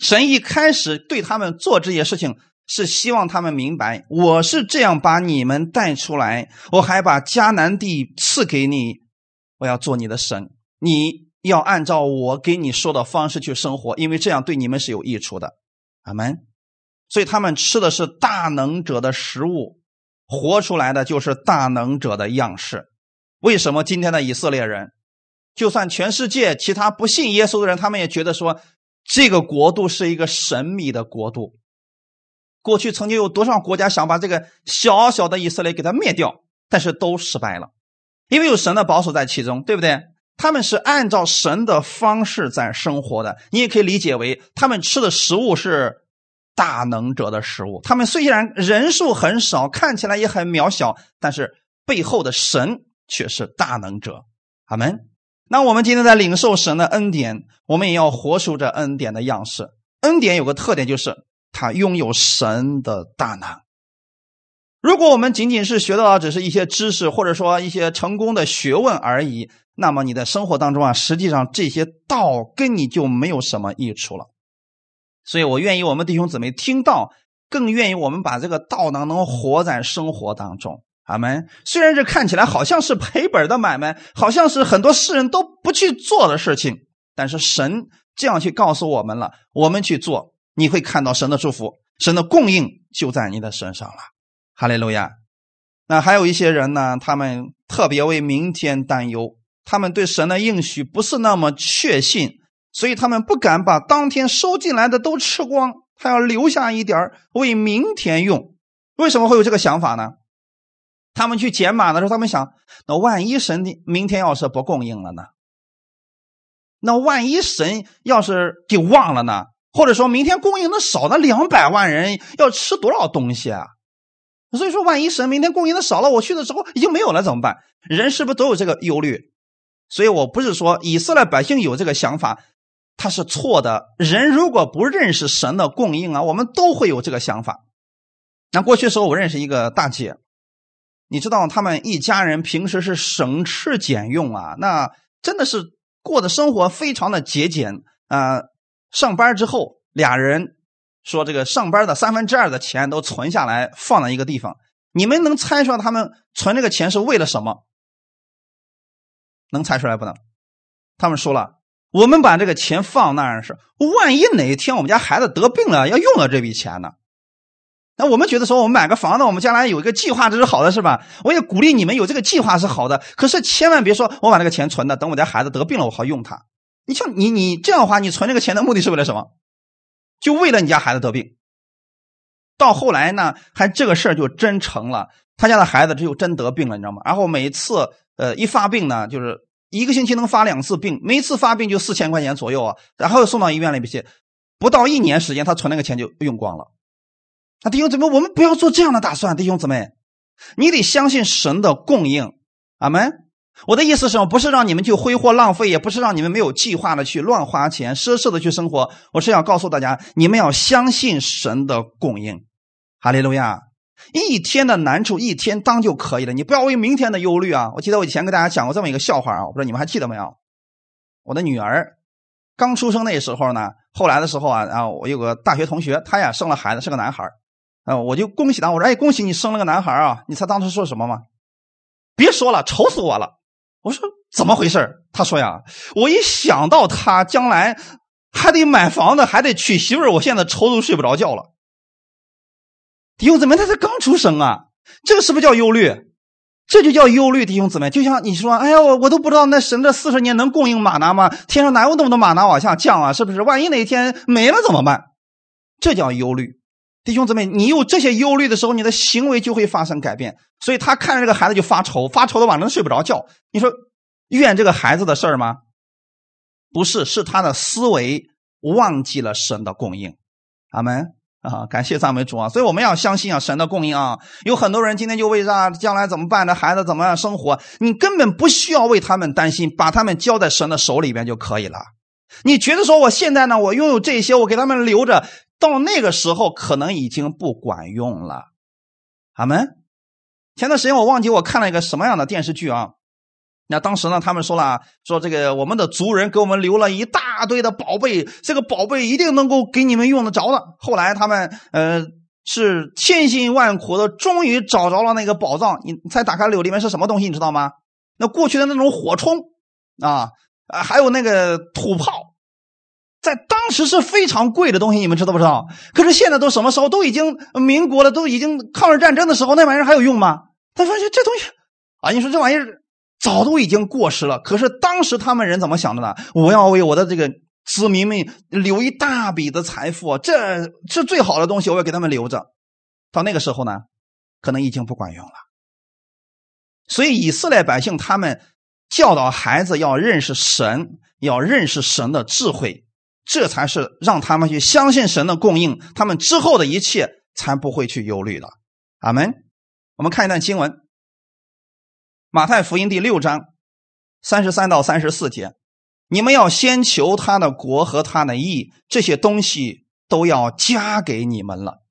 神一开始对他们做这些事情。是希望他们明白，我是这样把你们带出来，我还把迦南地赐给你，我要做你的神，你要按照我给你说的方式去生活，因为这样对你们是有益处的。阿门。所以他们吃的是大能者的食物，活出来的就是大能者的样式。为什么今天的以色列人，就算全世界其他不信耶稣的人，他们也觉得说这个国度是一个神秘的国度？过去曾经有多少国家想把这个小小的以色列给它灭掉，但是都失败了，因为有神的保守在其中，对不对？他们是按照神的方式在生活的，你也可以理解为他们吃的食物是大能者的食物。他们虽然人数很少，看起来也很渺小，但是背后的神却是大能者。阿门。那我们今天在领受神的恩典，我们也要活出这恩典的样式。恩典有个特点就是。他拥有神的大能。如果我们仅仅是学到的只是一些知识，或者说一些成功的学问而已，那么你在生活当中啊，实际上这些道跟你就没有什么益处了。所以我愿意我们弟兄姊妹听到，更愿意我们把这个道能能活在生活当中。阿门。虽然这看起来好像是赔本的买卖，好像是很多世人都不去做的事情，但是神这样去告诉我们了，我们去做。你会看到神的祝福，神的供应就在你的身上了，哈利路亚。那还有一些人呢，他们特别为明天担忧，他们对神的应许不是那么确信，所以他们不敢把当天收进来的都吃光，他要留下一点为明天用。为什么会有这个想法呢？他们去捡马的时候，他们想，那万一神明天要是不供应了呢？那万一神要是给忘了呢？或者说明天供应的少，那两百万人要吃多少东西啊？所以说，万一神明天供应的少了，我去的时候已经没有了怎么办？人是不是都有这个忧虑？所以我不是说以色列百姓有这个想法，他是错的。人如果不认识神的供应啊，我们都会有这个想法。那过去时候，我认识一个大姐，你知道他们一家人平时是省吃俭用啊，那真的是过的生活非常的节俭啊。上班之后，俩人说：“这个上班的三分之二的钱都存下来，放在一个地方。你们能猜出来他们存这个钱是为了什么？能猜出来不能？他们说了，我们把这个钱放那儿是，万一哪一天我们家孩子得病了，要用到这笔钱呢。那我们觉得说，我们买个房子，我们将来有一个计划，这是好的，是吧？我也鼓励你们有这个计划是好的。可是千万别说我把这个钱存的，等我家孩子得病了，我好用它。”你像你你这样的话，你存这个钱的目的是为了什么？就为了你家孩子得病。到后来呢，还这个事儿就真成了，他家的孩子就真得病了，你知道吗？然后每次呃一发病呢，就是一个星期能发两次病，每次发病就四千块钱左右啊，然后送到医院里边去，不到一年时间，他存那个钱就用光了。那弟兄姊妹，我们不要做这样的打算，弟兄姊妹，你得相信神的供应，阿门。我的意思是什么？不是让你们去挥霍浪费，也不是让你们没有计划的去乱花钱、奢侈的去生活。我是要告诉大家，你们要相信神的供应。哈利路亚！一天的难处一天当就可以了，你不要为明天的忧虑啊！我记得我以前跟大家讲过这么一个笑话啊，我不知道你们还记得没有？我的女儿刚出生那时候呢，后来的时候啊，啊我有个大学同学，他呀生了孩子，是个男孩啊，我就恭喜他，我说：“哎，恭喜你生了个男孩啊！”你猜当时说什么吗？别说了，愁死我了。我说：“怎么回事？”他说：“呀，我一想到他将来还得买房子，还得娶媳妇儿，我现在愁都睡不着觉了。”弟兄姊妹，他才刚出生啊，这个是不是叫忧虑？这就叫忧虑，弟兄姊妹。就像你说：“哎呀，我我都不知道那神这四十年能供应马拿吗？天上哪有那么多马拿往下降啊？是不是？万一哪一天没了怎么办？”这叫忧虑。弟兄姊妹，你有这些忧虑的时候，你的行为就会发生改变。所以他看着这个孩子就发愁，发愁的晚上睡不着觉。你说怨这个孩子的事儿吗？不是，是他的思维忘记了神的供应。阿门啊！感谢赞美主啊！所以我们要相信啊，神的供应啊。有很多人今天就为啥将来怎么办？这孩子怎么样生活？你根本不需要为他们担心，把他们交在神的手里边就可以了。你觉得说我现在呢，我拥有这些，我给他们留着。到那个时候，可能已经不管用了。阿门。前段时间我忘记我看了一个什么样的电视剧啊？那当时呢，他们说了，说这个我们的族人给我们留了一大堆的宝贝，这个宝贝一定能够给你们用得着的。后来他们呃是千辛万苦的，终于找着了那个宝藏。你才打开里面是什么东西？你知道吗？那过去的那种火铳啊啊，还有那个土炮。在当时是非常贵的东西，你们知道不知道？可是现在都什么时候？都已经民国了，都已经抗日战争的时候，那玩意儿还有用吗？他说：“这这东西啊，你说这玩意儿早都已经过时了。可是当时他们人怎么想的呢？我要为我的这个子民们留一大笔的财富，这是最好的东西，我要给他们留着。到那个时候呢，可能已经不管用了。所以以色列百姓他们教导孩子要认识神，要认识神的智慧。”这才是让他们去相信神的供应，他们之后的一切才不会去忧虑了。阿门。我们看一段经文，《马太福音》第六章三十三到三十四节：你们要先求他的国和他的义，这些东西都要加给你们了。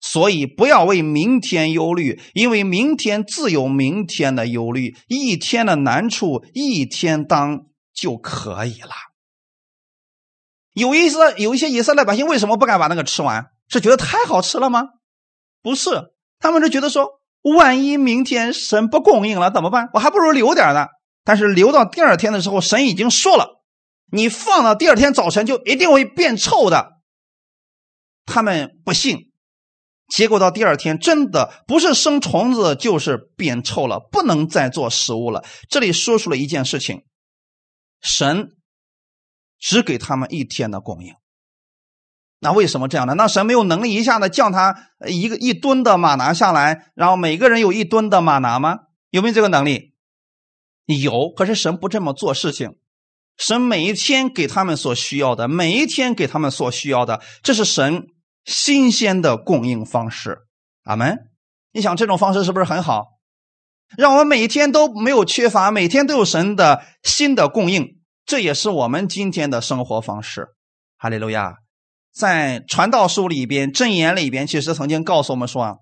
所以不要为明天忧虑，因为明天自有明天的忧虑，一天的难处一天当就可以了。有意思，有一些以色列百姓为什么不敢把那个吃完？是觉得太好吃了吗？不是，他们是觉得说，万一明天神不供应了怎么办？我还不如留点呢。但是留到第二天的时候，神已经说了，你放到第二天早晨就一定会变臭的。他们不信，结果到第二天真的不是生虫子就是变臭了，不能再做食物了。这里说出了一件事情，神。只给他们一天的供应，那为什么这样呢？那神没有能力一下子降他一个一吨的马拿下来，然后每个人有一吨的马拿吗？有没有这个能力？有，可是神不这么做事情。神每一天给他们所需要的，每一天给他们所需要的，这是神新鲜的供应方式。阿门。你想这种方式是不是很好？让我们每一天都没有缺乏，每天都有神的新的供应。这也是我们今天的生活方式，哈利路亚！在传道书里边、箴言里边，其实曾经告诉我们说啊，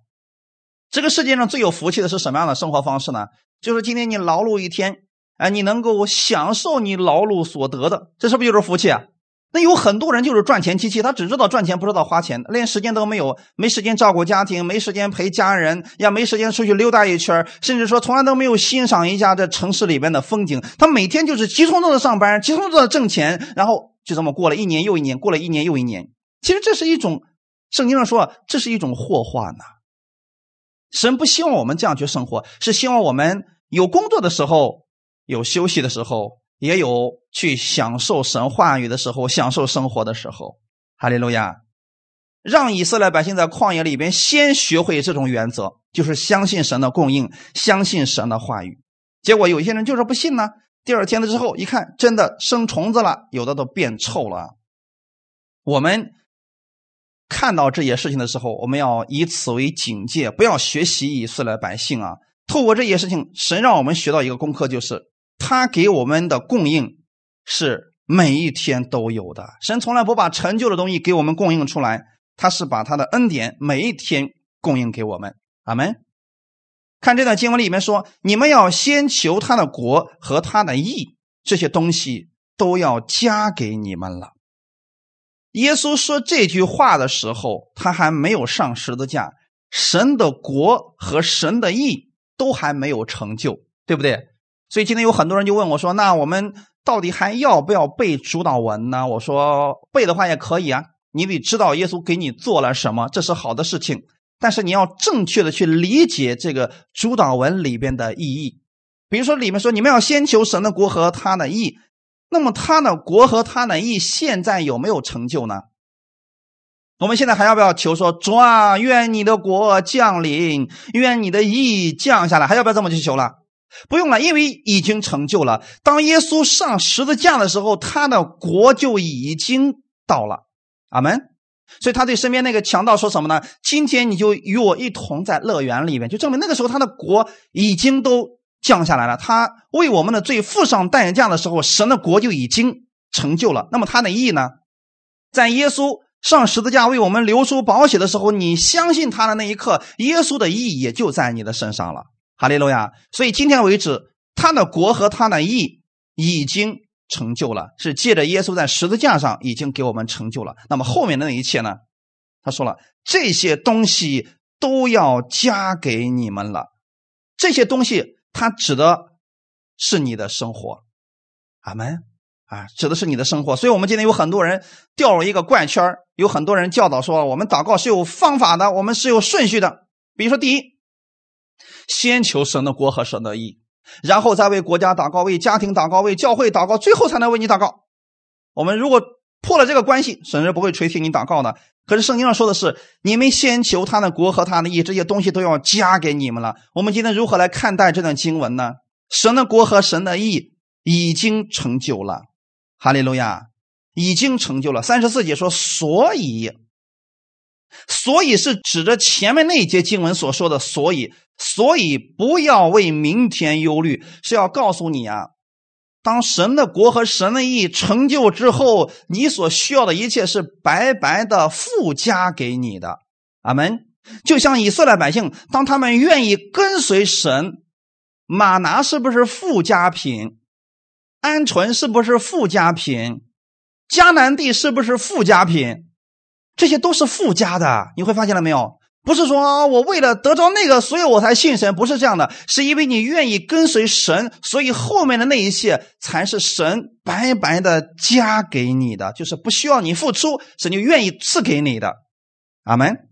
这个世界上最有福气的是什么样的生活方式呢？就是今天你劳碌一天，哎，你能够享受你劳碌所得的，这是不是就是福气啊？那有很多人就是赚钱机器，他只知道赚钱，不知道花钱，连时间都没有，没时间照顾家庭，没时间陪家人，也没时间出去溜达一圈甚至说从来都没有欣赏一下这城市里边的风景。他每天就是急匆匆的上班，急匆匆的挣钱，然后就这么过了一年又一年，过了一年又一年。其实这是一种，圣经上说这是一种祸患呐。神不希望我们这样去生活，是希望我们有工作的时候，有休息的时候。也有去享受神话语的时候，享受生活的时候，哈利路亚！让以色列百姓在旷野里边先学会这种原则，就是相信神的供应，相信神的话语。结果有些人就是不信呢。第二天的之后一看，真的生虫子了，有的都变臭了。我们看到这些事情的时候，我们要以此为警戒，不要学习以色列百姓啊。透过这些事情，神让我们学到一个功课，就是。他给我们的供应是每一天都有的。神从来不把陈旧的东西给我们供应出来，他是把他的恩典每一天供应给我们。阿门。看这段经文里面说：“你们要先求他的国和他的义，这些东西都要加给你们了。耶稣说这句话的时候，他还没有上十字架，神的国和神的义都还没有成就，对不对？所以今天有很多人就问我说：“那我们到底还要不要背主导文呢？”我说：“背的话也可以啊，你得知道耶稣给你做了什么，这是好的事情。但是你要正确的去理解这个主导文里边的意义。比如说里面说你们要先求神的国和他的义，那么他的国和他的义现在有没有成就呢？我们现在还要不要求说主啊，愿你的国降临，愿你的义降下来，还要不要这么去求了？”不用了，因为已经成就了。当耶稣上十字架的时候，他的国就已经到了。阿门。所以他对身边那个强盗说什么呢？今天你就与我一同在乐园里面，就证明那个时候他的国已经都降下来了。他为我们的罪付上代价的时候，神的国就已经成就了。那么他的意义呢？在耶稣上十字架为我们流出宝血的时候，你相信他的那一刻，耶稣的意义也就在你的身上了。哈利路亚！所以今天为止，他的国和他的义已经成就了，是借着耶稣在十字架上已经给我们成就了。那么后面的那一切呢？他说了，这些东西都要加给你们了。这些东西，他指的是你的生活。阿门啊，指的是你的生活。所以，我们今天有很多人掉入一个怪圈有很多人教导说，我们祷告是有方法的，我们是有顺序的。比如说，第一。先求神的国和神的义，然后再为国家祷告，为家庭祷告，为教会祷告，最后才能为你祷告。我们如果破了这个关系，神是不会垂听你祷告的。可是圣经上说的是，你们先求他的国和他的义，这些东西都要加给你们了。我们今天如何来看待这段经文呢？神的国和神的义已经成就了，哈利路亚，已经成就了。三十四节说，所以。所以是指着前面那一节经文所说的，所以，所以不要为明天忧虑，是要告诉你啊，当神的国和神的义成就之后，你所需要的一切是白白的附加给你的。阿门。就像以色列百姓，当他们愿意跟随神，马拿是不是附加品？鹌鹑是不是附加品？迦南地是不是附加品？这些都是附加的，你会发现了没有？不是说我为了得着那个，所以我才信神，不是这样的，是因为你愿意跟随神，所以后面的那一切才是神白白的加给你的，就是不需要你付出，神就愿意赐给你的。阿门。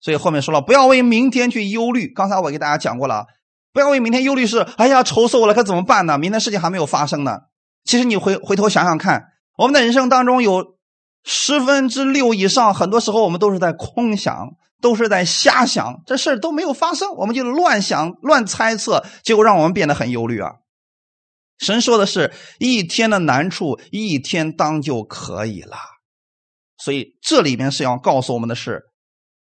所以后面说了，不要为明天去忧虑。刚才我给大家讲过了，不要为明天忧虑，是哎呀愁死我了，可怎么办呢？明天事情还没有发生呢。其实你回回头想想看，我们的人生当中有。十分之六以上，很多时候我们都是在空想，都是在瞎想，这事都没有发生，我们就乱想、乱猜测，结果让我们变得很忧虑啊。神说的是一天的难处一天当就可以了，所以这里面是要告诉我们的是，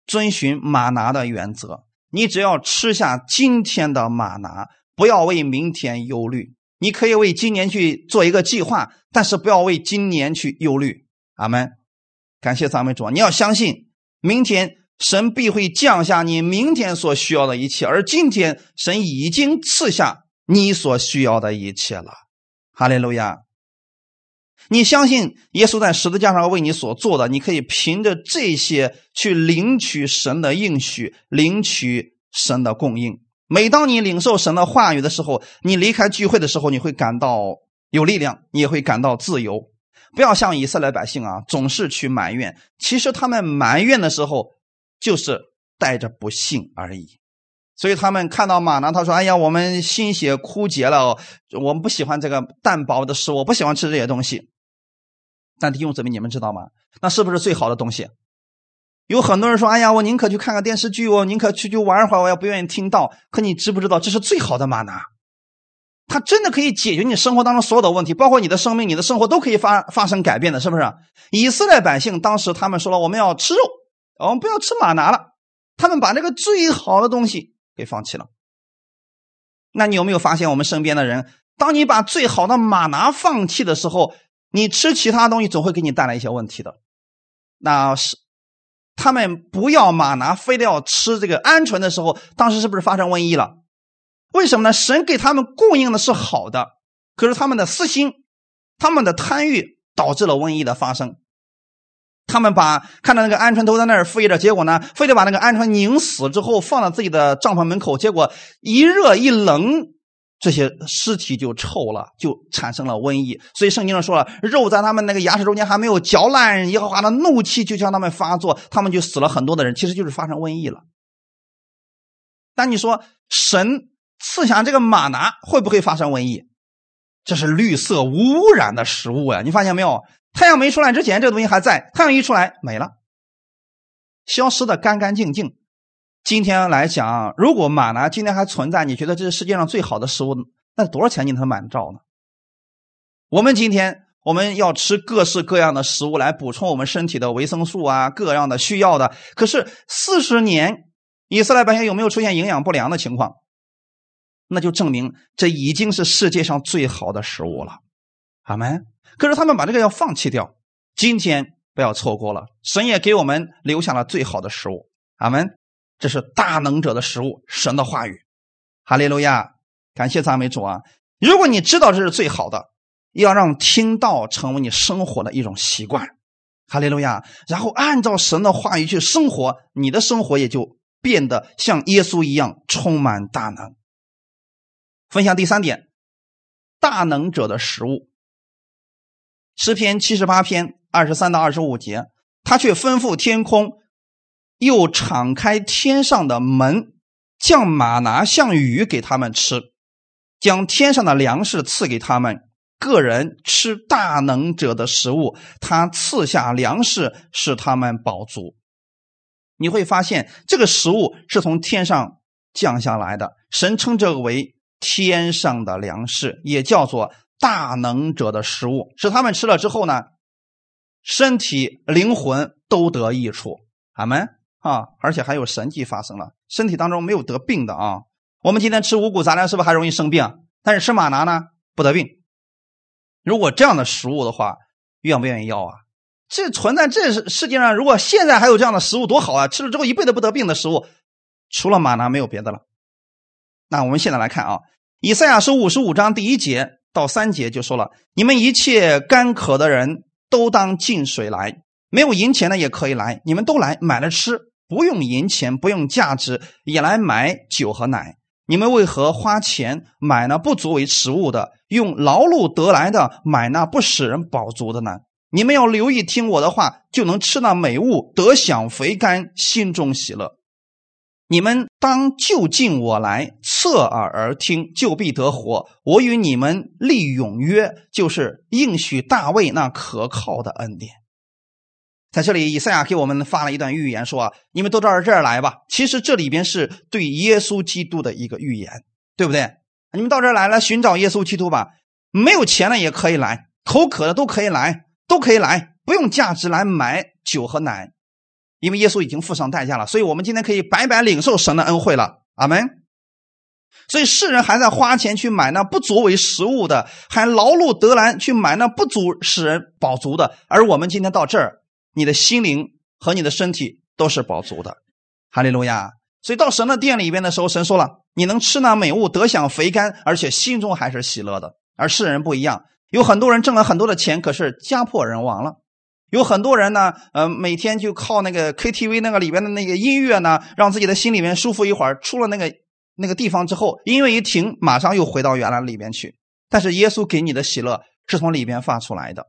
遵循马拿的原则，你只要吃下今天的马拿，不要为明天忧虑。你可以为今年去做一个计划，但是不要为今年去忧虑。阿门，感谢赞美主！你要相信，明天神必会降下你明天所需要的一切，而今天神已经赐下你所需要的一切了。哈利路亚！你相信耶稣在十字架上为你所做的，你可以凭着这些去领取神的应许，领取神的供应。每当你领受神的话语的时候，你离开聚会的时候，你会感到有力量，你也会感到自由。不要像以色列百姓啊，总是去埋怨。其实他们埋怨的时候，就是带着不幸而已。所以他们看到马拿，他说：“哎呀，我们心血枯竭了，我们不喜欢这个淡薄的食物，不喜欢吃这些东西。”但弟兄姊妹，你们知道吗？那是不是最好的东西？有很多人说：“哎呀，我宁可去看个电视剧，我宁可去去玩一会儿，我也不愿意听到。”可你知不知道，这是最好的马拿？它真的可以解决你生活当中所有的问题，包括你的生命、你的生活都可以发发生改变的，是不是？以色列百姓当时他们说了，我们要吃肉，我们不要吃马拿了，他们把这个最好的东西给放弃了。那你有没有发现，我们身边的人，当你把最好的马拿放弃的时候，你吃其他东西总会给你带来一些问题的。那是他们不要马拿，非得要吃这个鹌鹑的时候，当时是不是发生瘟疫了？为什么呢？神给他们供应的是好的，可是他们的私心，他们的贪欲导致了瘟疫的发生。他们把看到那个鹌鹑都在那儿飞着，结果呢，非得把那个鹌鹑拧死之后放到自己的帐篷门口，结果一热一冷，这些尸体就臭了，就产生了瘟疫。所以圣经上说了，肉在他们那个牙齿中间还没有嚼烂，耶和华的怒气就将他们发作，他们就死了很多的人，其实就是发生瘟疫了。但你说神赐下这个马拿会不会发生瘟疫？这是绿色无污染的食物呀，你发现没有？太阳没出来之前，这个东西还在；太阳一出来，没了，消失的干干净净。今天来讲，如果马呢今天还存在，你觉得这是世界上最好的食物，那多少钱你能买得着呢？我们今天我们要吃各式各样的食物来补充我们身体的维生素啊，各样的需要的。可是四十年，以色列百姓有没有出现营养不良的情况？那就证明这已经是世界上最好的食物了。阿门。可是他们把这个要放弃掉，今天不要错过了，神也给我们留下了最好的食物。阿门，这是大能者的食物，神的话语。哈利路亚，感谢赞美主啊！如果你知道这是最好的，要让听道成为你生活的一种习惯。哈利路亚，然后按照神的话语去生活，你的生活也就变得像耶稣一样充满大能。分享第三点，大能者的食物。诗篇七十八篇二十三到二十五节，他却吩咐天空，又敞开天上的门，降马拿像雨给他们吃，将天上的粮食赐给他们。个人吃大能者的食物，他赐下粮食使他们饱足。你会发现，这个食物是从天上降下来的，神称这个为天上的粮食，也叫做。大能者的食物，使他们吃了之后呢，身体、灵魂都得益处。阿门啊！而且还有神迹发生了，身体当中没有得病的啊。我们今天吃五谷杂粮是不是还容易生病？但是吃马拿呢，不得病。如果这样的食物的话，愿不愿意要啊？这存在这世界上，如果现在还有这样的食物，多好啊！吃了之后一辈子不得病的食物，除了马拿没有别的了。那我们现在来看啊，《以赛亚书》五十五章第一节。到三节就说了：“你们一切干渴的人都当进水来，没有银钱的也可以来，你们都来买了吃，不用银钱，不用价值，也来买酒和奶。你们为何花钱买那不足为食物的，用劳碌得来的买那不使人饱足的呢？你们要留意听我的话，就能吃那美物，得享肥甘，心中喜乐。”你们当就近我来，侧耳而听，就必得活。我与你们立永约，就是应许大卫那可靠的恩典。在这里，以赛亚给我们发了一段预言，说：“你们都到这儿来吧。”其实这里边是对耶稣基督的一个预言，对不对？你们到这儿来了，寻找耶稣基督吧。没有钱的也可以来，口渴的都可以来，都可以来，不用价值来买酒和奶。因为耶稣已经付上代价了，所以我们今天可以白白领受神的恩惠了。阿门。所以世人还在花钱去买那不足为食物的，还劳碌得来去买那不足使人饱足的。而我们今天到这儿，你的心灵和你的身体都是饱足的。哈利路亚。所以到神的殿里边的时候，神说了：“你能吃那美物，得享肥甘，而且心中还是喜乐的。”而世人不一样，有很多人挣了很多的钱，可是家破人亡了。有很多人呢，呃，每天就靠那个 KTV 那个里边的那个音乐呢，让自己的心里面舒服一会儿。出了那个那个地方之后，音乐一停，马上又回到原来里边去。但是耶稣给你的喜乐是从里边发出来的，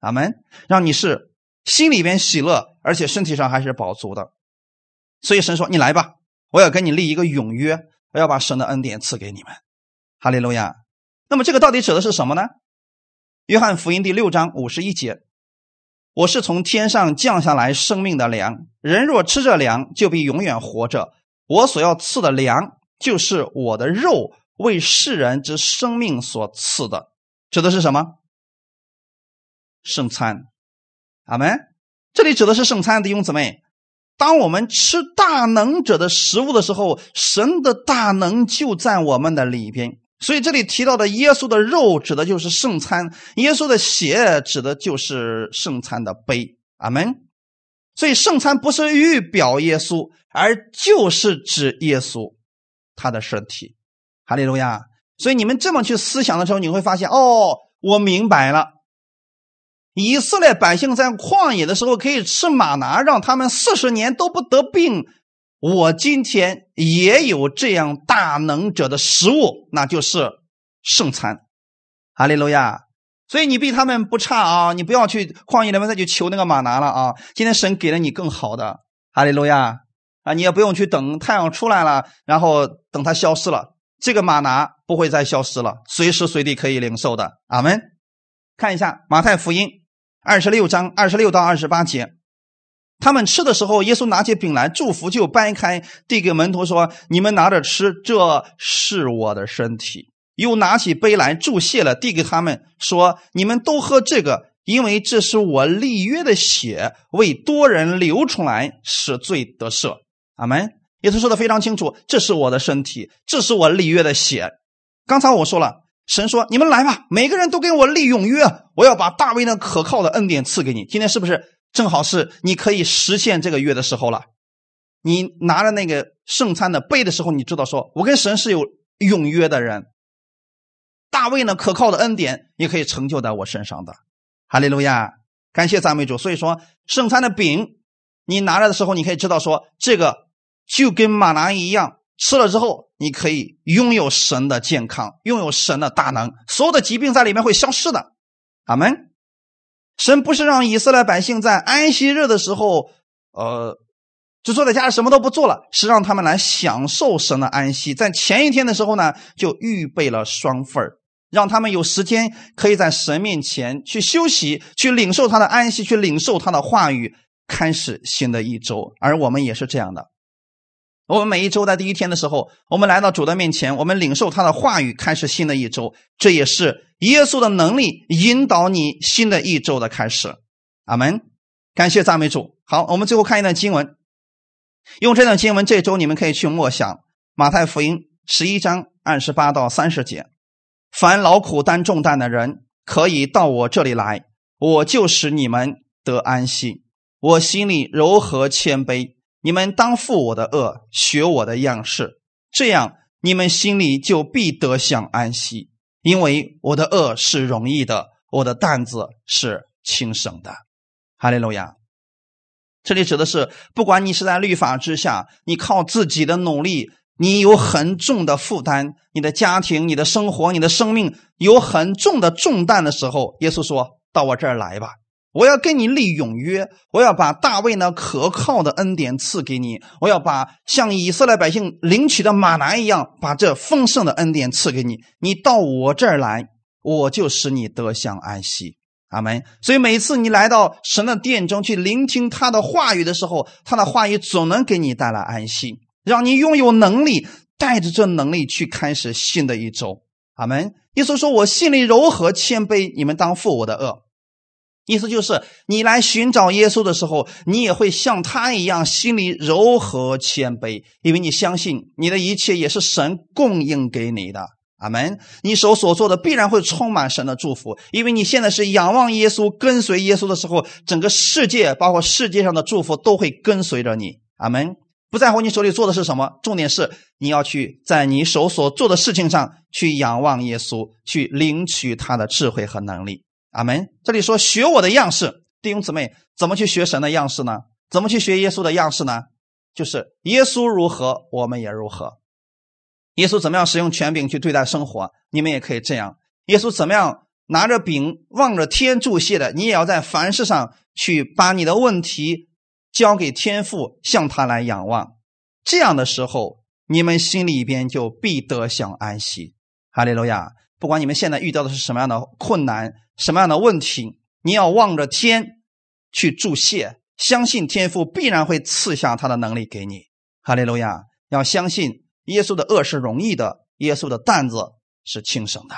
阿门。让你是心里边喜乐，而且身体上还是饱足的。所以神说：“你来吧，我要跟你立一个永约，我要把神的恩典赐给你们。”哈利路亚。那么这个到底指的是什么呢？约翰福音第六章五十一节。我是从天上降下来生命的粮，人若吃这粮，就必永远活着。我所要赐的粮，就是我的肉，为世人之生命所赐的。指的是什么？圣餐。阿门。这里指的是圣餐，弟兄姊妹。当我们吃大能者的食物的时候，神的大能就在我们的里边。所以这里提到的耶稣的肉指的就是圣餐，耶稣的血指的就是圣餐的杯。阿门。所以圣餐不是预表耶稣，而就是指耶稣他的身体。哈利路亚。所以你们这么去思想的时候，你会发现，哦，我明白了，以色列百姓在旷野的时候可以吃玛拿，让他们四十年都不得病。我今天也有这样大能者的食物，那就是圣餐。哈利路亚！所以你比他们不差啊！你不要去旷野里面再去求那个玛拿了啊！今天神给了你更好的，哈利路亚啊！你也不用去等太阳出来了，然后等它消失了，这个玛拿不会再消失了，随时随地可以领受的。阿门。看一下马太福音二十六章二十六到二十八节，他们吃的时候，耶稣拿起饼来祝福，就掰开递给门徒说：“你们拿着吃，这是我的身体。”又拿起杯来注谢了，递给他们说：“你们都喝这个，因为这是我立约的血，为多人流出来，使罪得赦。”阿门。耶稣说的非常清楚：“这是我的身体，这是我立约的血。”刚才我说了，神说：“你们来吧，每个人都跟我立永约，我要把大卫那可靠的恩典赐给你。”今天是不是正好是你可以实现这个约的时候了？你拿着那个圣餐的杯的时候，你知道说：“我跟神是有永约的人。”大卫呢，可靠的恩典也可以成就在我身上的，哈利路亚，感谢赞美主。所以说，圣餐的饼，你拿着的时候，你可以知道说，这个就跟马拿一样，吃了之后，你可以拥有神的健康，拥有神的大能，所有的疾病在里面会消失的。阿门。神不是让以色列百姓在安息日的时候，呃，就坐在家里什么都不做了，是让他们来享受神的安息。在前一天的时候呢，就预备了双份儿。让他们有时间可以在神面前去休息，去领受他的安息，去领受他的话语，开始新的一周。而我们也是这样的。我们每一周在第一天的时候，我们来到主的面前，我们领受他的话语，开始新的一周。这也是耶稣的能力引导你新的一周的开始。阿门。感谢赞美主。好，我们最后看一段经文。用这段经文，这周你们可以去默想马太福音十一章二十八到三十节。凡劳苦担重担的人，可以到我这里来，我就使你们得安息。我心里柔和谦卑，你们当负我的恶，学我的样式，这样你们心里就必得享安息。因为我的恶是容易的，我的担子是轻省的。哈利路亚。这里指的是，不管你是在律法之下，你靠自己的努力。你有很重的负担，你的家庭、你的生活、你的生命有很重的重担的时候，耶稣说到我这儿来吧，我要跟你立永约，我要把大卫那可靠的恩典赐给你，我要把像以色列百姓领取的马拿一样，把这丰盛的恩典赐给你。你到我这儿来，我就使你得享安息。阿门。所以每次你来到神的殿中去聆听他的话语的时候，他的话语总能给你带来安息。让你拥有能力，带着这能力去开始新的一周。阿门。耶稣说：“我心里柔和谦卑，你们当负我的恶。”意思就是，你来寻找耶稣的时候，你也会像他一样，心里柔和谦卑，因为你相信你的一切也是神供应给你的。阿门。你手所做的必然会充满神的祝福，因为你现在是仰望耶稣、跟随耶稣的时候，整个世界，包括世界上的祝福，都会跟随着你。阿门。不在乎你手里做的是什么，重点是你要去在你手所做的事情上去仰望耶稣，去领取他的智慧和能力。阿门。这里说学我的样式，弟兄姊妹，怎么去学神的样式呢？怎么去学耶稣的样式呢？就是耶稣如何，我们也如何。耶稣怎么样使用权柄去对待生活，你们也可以这样。耶稣怎么样拿着饼望着天祝谢的，你也要在凡事上去把你的问题。交给天父，向他来仰望，这样的时候，你们心里边就必得享安息。哈利路亚！不管你们现在遇到的是什么样的困难、什么样的问题，你要望着天去祝谢，相信天父必然会赐下他的能力给你。哈利路亚！要相信耶稣的恶是容易的，耶稣的担子是轻省的。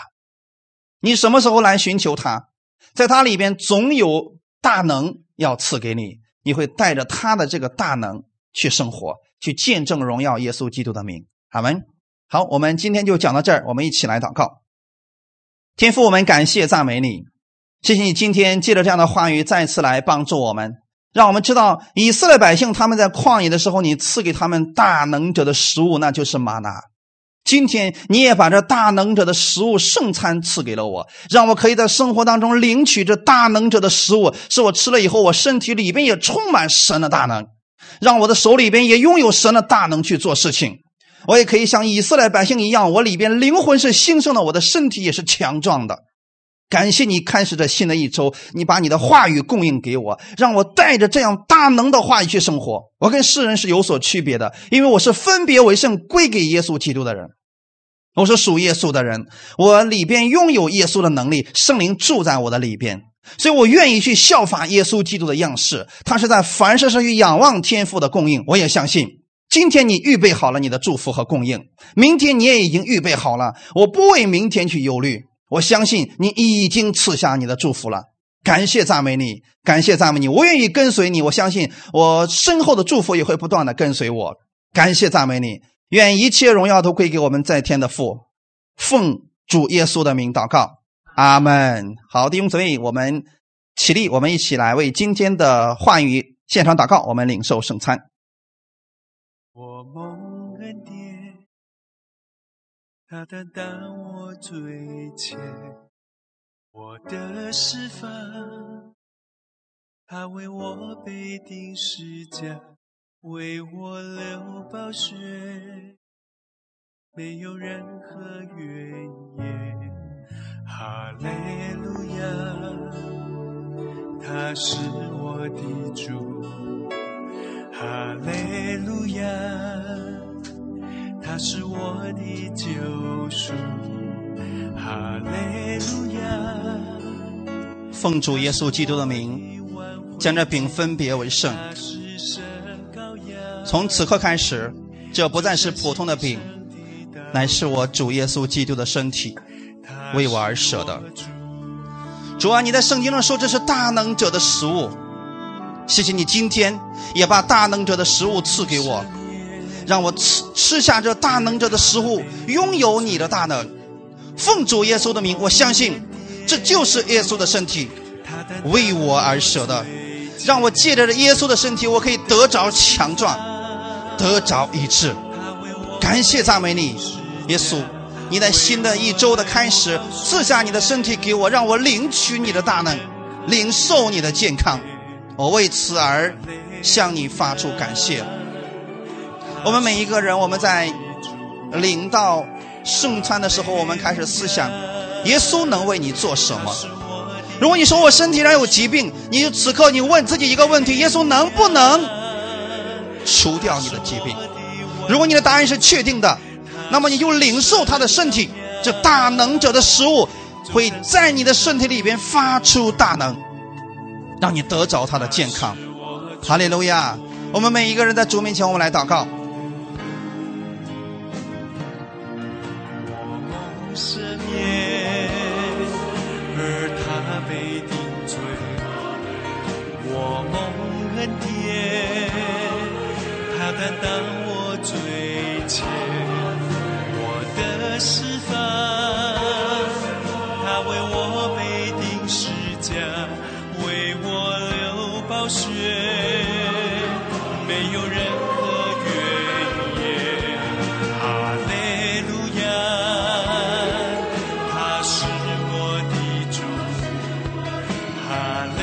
你什么时候来寻求他，在他里边总有大能要赐给你。你会带着他的这个大能去生活，去见证荣耀耶稣基督的名。阿门。好，我们今天就讲到这儿，我们一起来祷告。天父，我们感谢赞美你，谢谢你今天借着这样的话语再次来帮助我们，让我们知道以色列百姓他们在旷野的时候，你赐给他们大能者的食物，那就是玛拿。今天你也把这大能者的食物圣餐赐给了我，让我可以在生活当中领取这大能者的食物，使我吃了以后，我身体里边也充满神的大能，让我的手里边也拥有神的大能去做事情。我也可以像以色列百姓一样，我里边灵魂是兴盛的，我的身体也是强壮的。感谢你开始这新的一周，你把你的话语供应给我，让我带着这样大能的话语去生活。我跟世人是有所区别的，因为我是分别为圣、归给耶稣基督的人。我是属耶稣的人，我里边拥有耶稣的能力，圣灵住在我的里边，所以我愿意去效法耶稣基督的样式。他是在凡事上去仰望天赋的供应，我也相信。今天你预备好了你的祝福和供应，明天你也已经预备好了。我不为明天去忧虑。我相信你已经赐下你的祝福了，感谢赞美你，感谢赞美你，我愿意跟随你。我相信我身后的祝福也会不断的跟随我，感谢赞美你，愿一切荣耀都归给我们在天的父，奉主耶稣的名祷告，阿门。好，弟兄姊妹，我们起立，我们一起来为今天的话语现场祷告，我们领受圣餐。他担当我最前，我的释放，他为我背定十架，为我流宝血，没有任何怨言。哈利路亚，他是我的主。哈利路亚。他是我的救赎，哈利路亚。奉主耶稣基督的名，将这饼分别为圣。从此刻开始，这不再是普通的饼，乃是我主耶稣基督的身体，为我而舍的。主啊，你在圣经上说这是大能者的食物，谢谢你今天也把大能者的食物赐给我。让我吃吃下这大能者的食物，拥有你的大能。奉主耶稣的名，我相信这就是耶稣的身体，为我而舍的。让我借着这耶稣的身体，我可以得着强壮，得着医治。感谢赞美你，耶稣！你在新的一周的开始，赐下你的身体给我，让我领取你的大能，领受你的健康。我为此而向你发出感谢。我们每一个人，我们在领到圣餐的时候，我们开始思想：耶稣能为你做什么？如果你说我身体上有疾病，你此刻你问自己一个问题：耶稣能不能除掉你的疾病？如果你的答案是确定的，那么你就领受他的身体，这大能者的食物会在你的身体里边发出大能，让你得着他的健康。哈利路亚！我们每一个人在主面前，我们来祷告。牵我的释放，他为我背定十字架，为我流宝血，没有任何怨言。哈利路亚，他是我的主。哈利。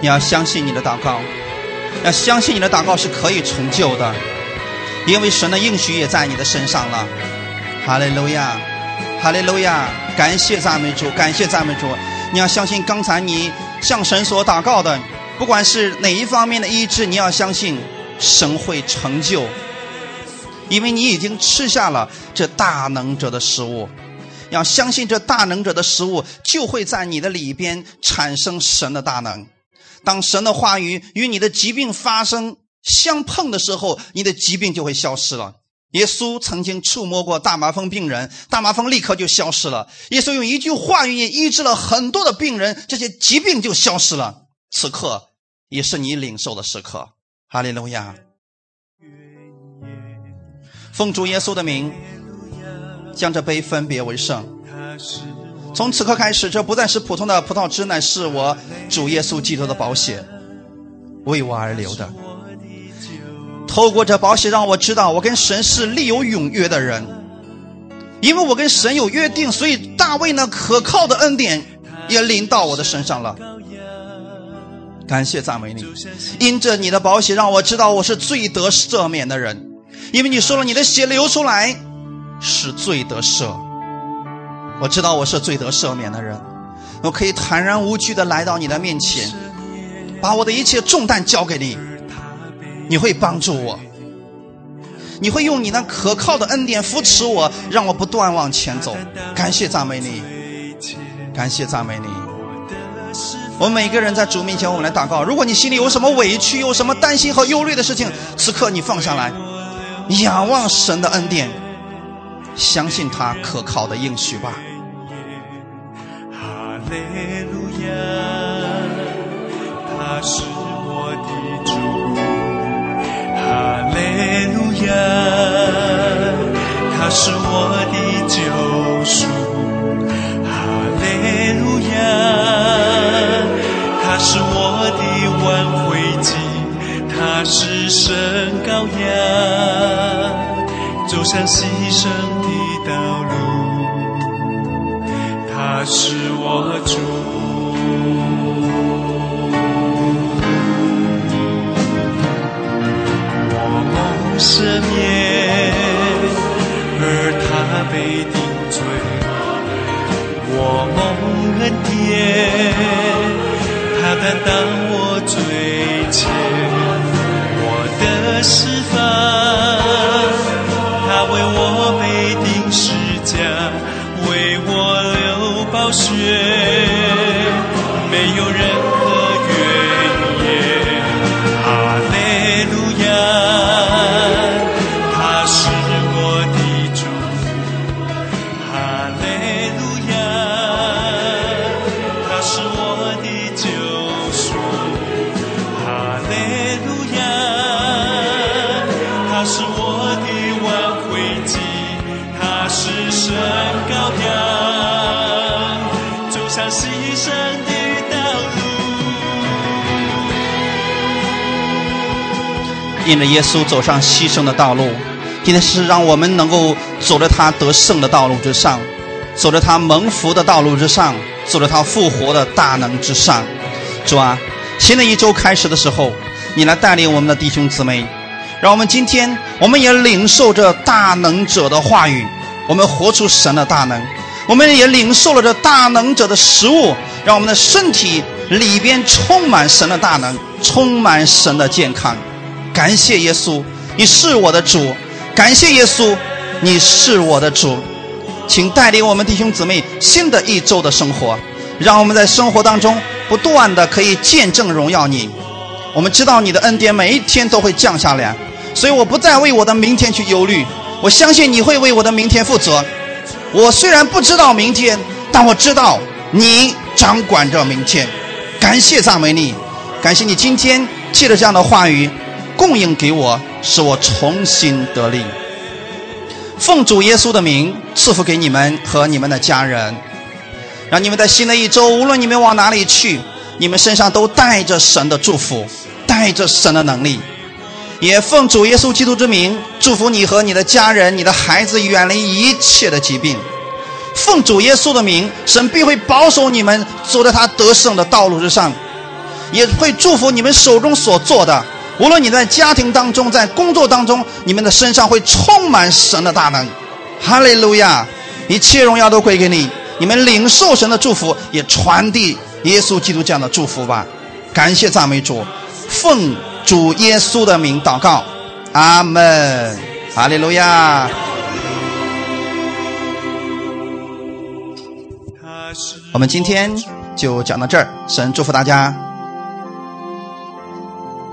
你要相信你的祷告，要相信你的祷告是可以成就的，因为神的应许也在你的身上了。哈利路亚，哈利路亚！感谢赞美主，感谢赞美主！你要相信刚才你向神所祷告的，不管是哪一方面的医治，你要相信神会成就，因为你已经吃下了这大能者的食物。要相信这大能者的食物，就会在你的里边产生神的大能。当神的话语与你的疾病发生相碰的时候，你的疾病就会消失了。耶稣曾经触摸过大麻风病人，大麻风立刻就消失了。耶稣用一句话语也医治了很多的病人，这些疾病就消失了。此刻也是你领受的时刻，哈利路亚！奉主耶稣的名，将这杯分别为圣。从此刻开始，这不再是普通的葡萄汁，乃是我主耶稣基督的宝血，为我而流的。透过这宝血，让我知道我跟神是立有永约的人，因为我跟神有约定，所以大卫那可靠的恩典也临到我的身上了。感谢赞美你，因着你的宝血，让我知道我是最得赦免的人，因为你说了你的血流出来是最得赦，我知道我是最得赦免的人，我可以坦然无惧的来到你的面前，把我的一切重担交给你。你会帮助我，你会用你那可靠的恩典扶持我，让我不断往前走。感谢赞美你，感谢赞美你。我们每个人在主面前，我们来祷告。如果你心里有什么委屈，有什么担心和忧虑的事情，此刻你放下来，仰望神的恩典，相信他可靠的应许吧。哈利路亚，他是我的主。哈利路亚，他是我的救赎。哈利路亚，他是我的挽回祭，他是神羔羊，走向牺牲的道路，他是我主。赦免，而他被定罪，我蒙恩典，他担当我罪因着耶稣走上牺牲的道路，今天是让我们能够走着他得胜的道路之上，走着他蒙福的道路之上，走着他复活的大能之上。主啊，新的一周开始的时候，你来带领我们的弟兄姊妹，让我们今天我们也领受着大能者的话语，我们活出神的大能，我们也领受了这大能者的食物，让我们的身体里边充满神的大能，充满神的健康。感谢耶稣，你是我的主。感谢耶稣，你是我的主。请带领我们弟兄姊妹新的一周的生活，让我们在生活当中不断的可以见证荣耀你。我们知道你的恩典每一天都会降下来，所以我不再为我的明天去忧虑。我相信你会为我的明天负责。我虽然不知道明天，但我知道你掌管着明天。感谢赞美你，感谢你今天借着这样的话语。供应给我，使我重新得力。奉主耶稣的名赐福给你们和你们的家人，让你们在新的一周，无论你们往哪里去，你们身上都带着神的祝福，带着神的能力。也奉主耶稣基督之名祝福你和你的家人、你的孩子远离一切的疾病。奉主耶稣的名，神必会保守你们走在他得胜的道路之上，也会祝福你们手中所做的。无论你在家庭当中，在工作当中，你们的身上会充满神的大能，哈利路亚！一切荣耀都归给你。你们领受神的祝福，也传递耶稣基督这样的祝福吧。感谢赞美主，奉主耶稣的名祷告，阿门，哈利路亚。我们今天就讲到这儿，神祝福大家。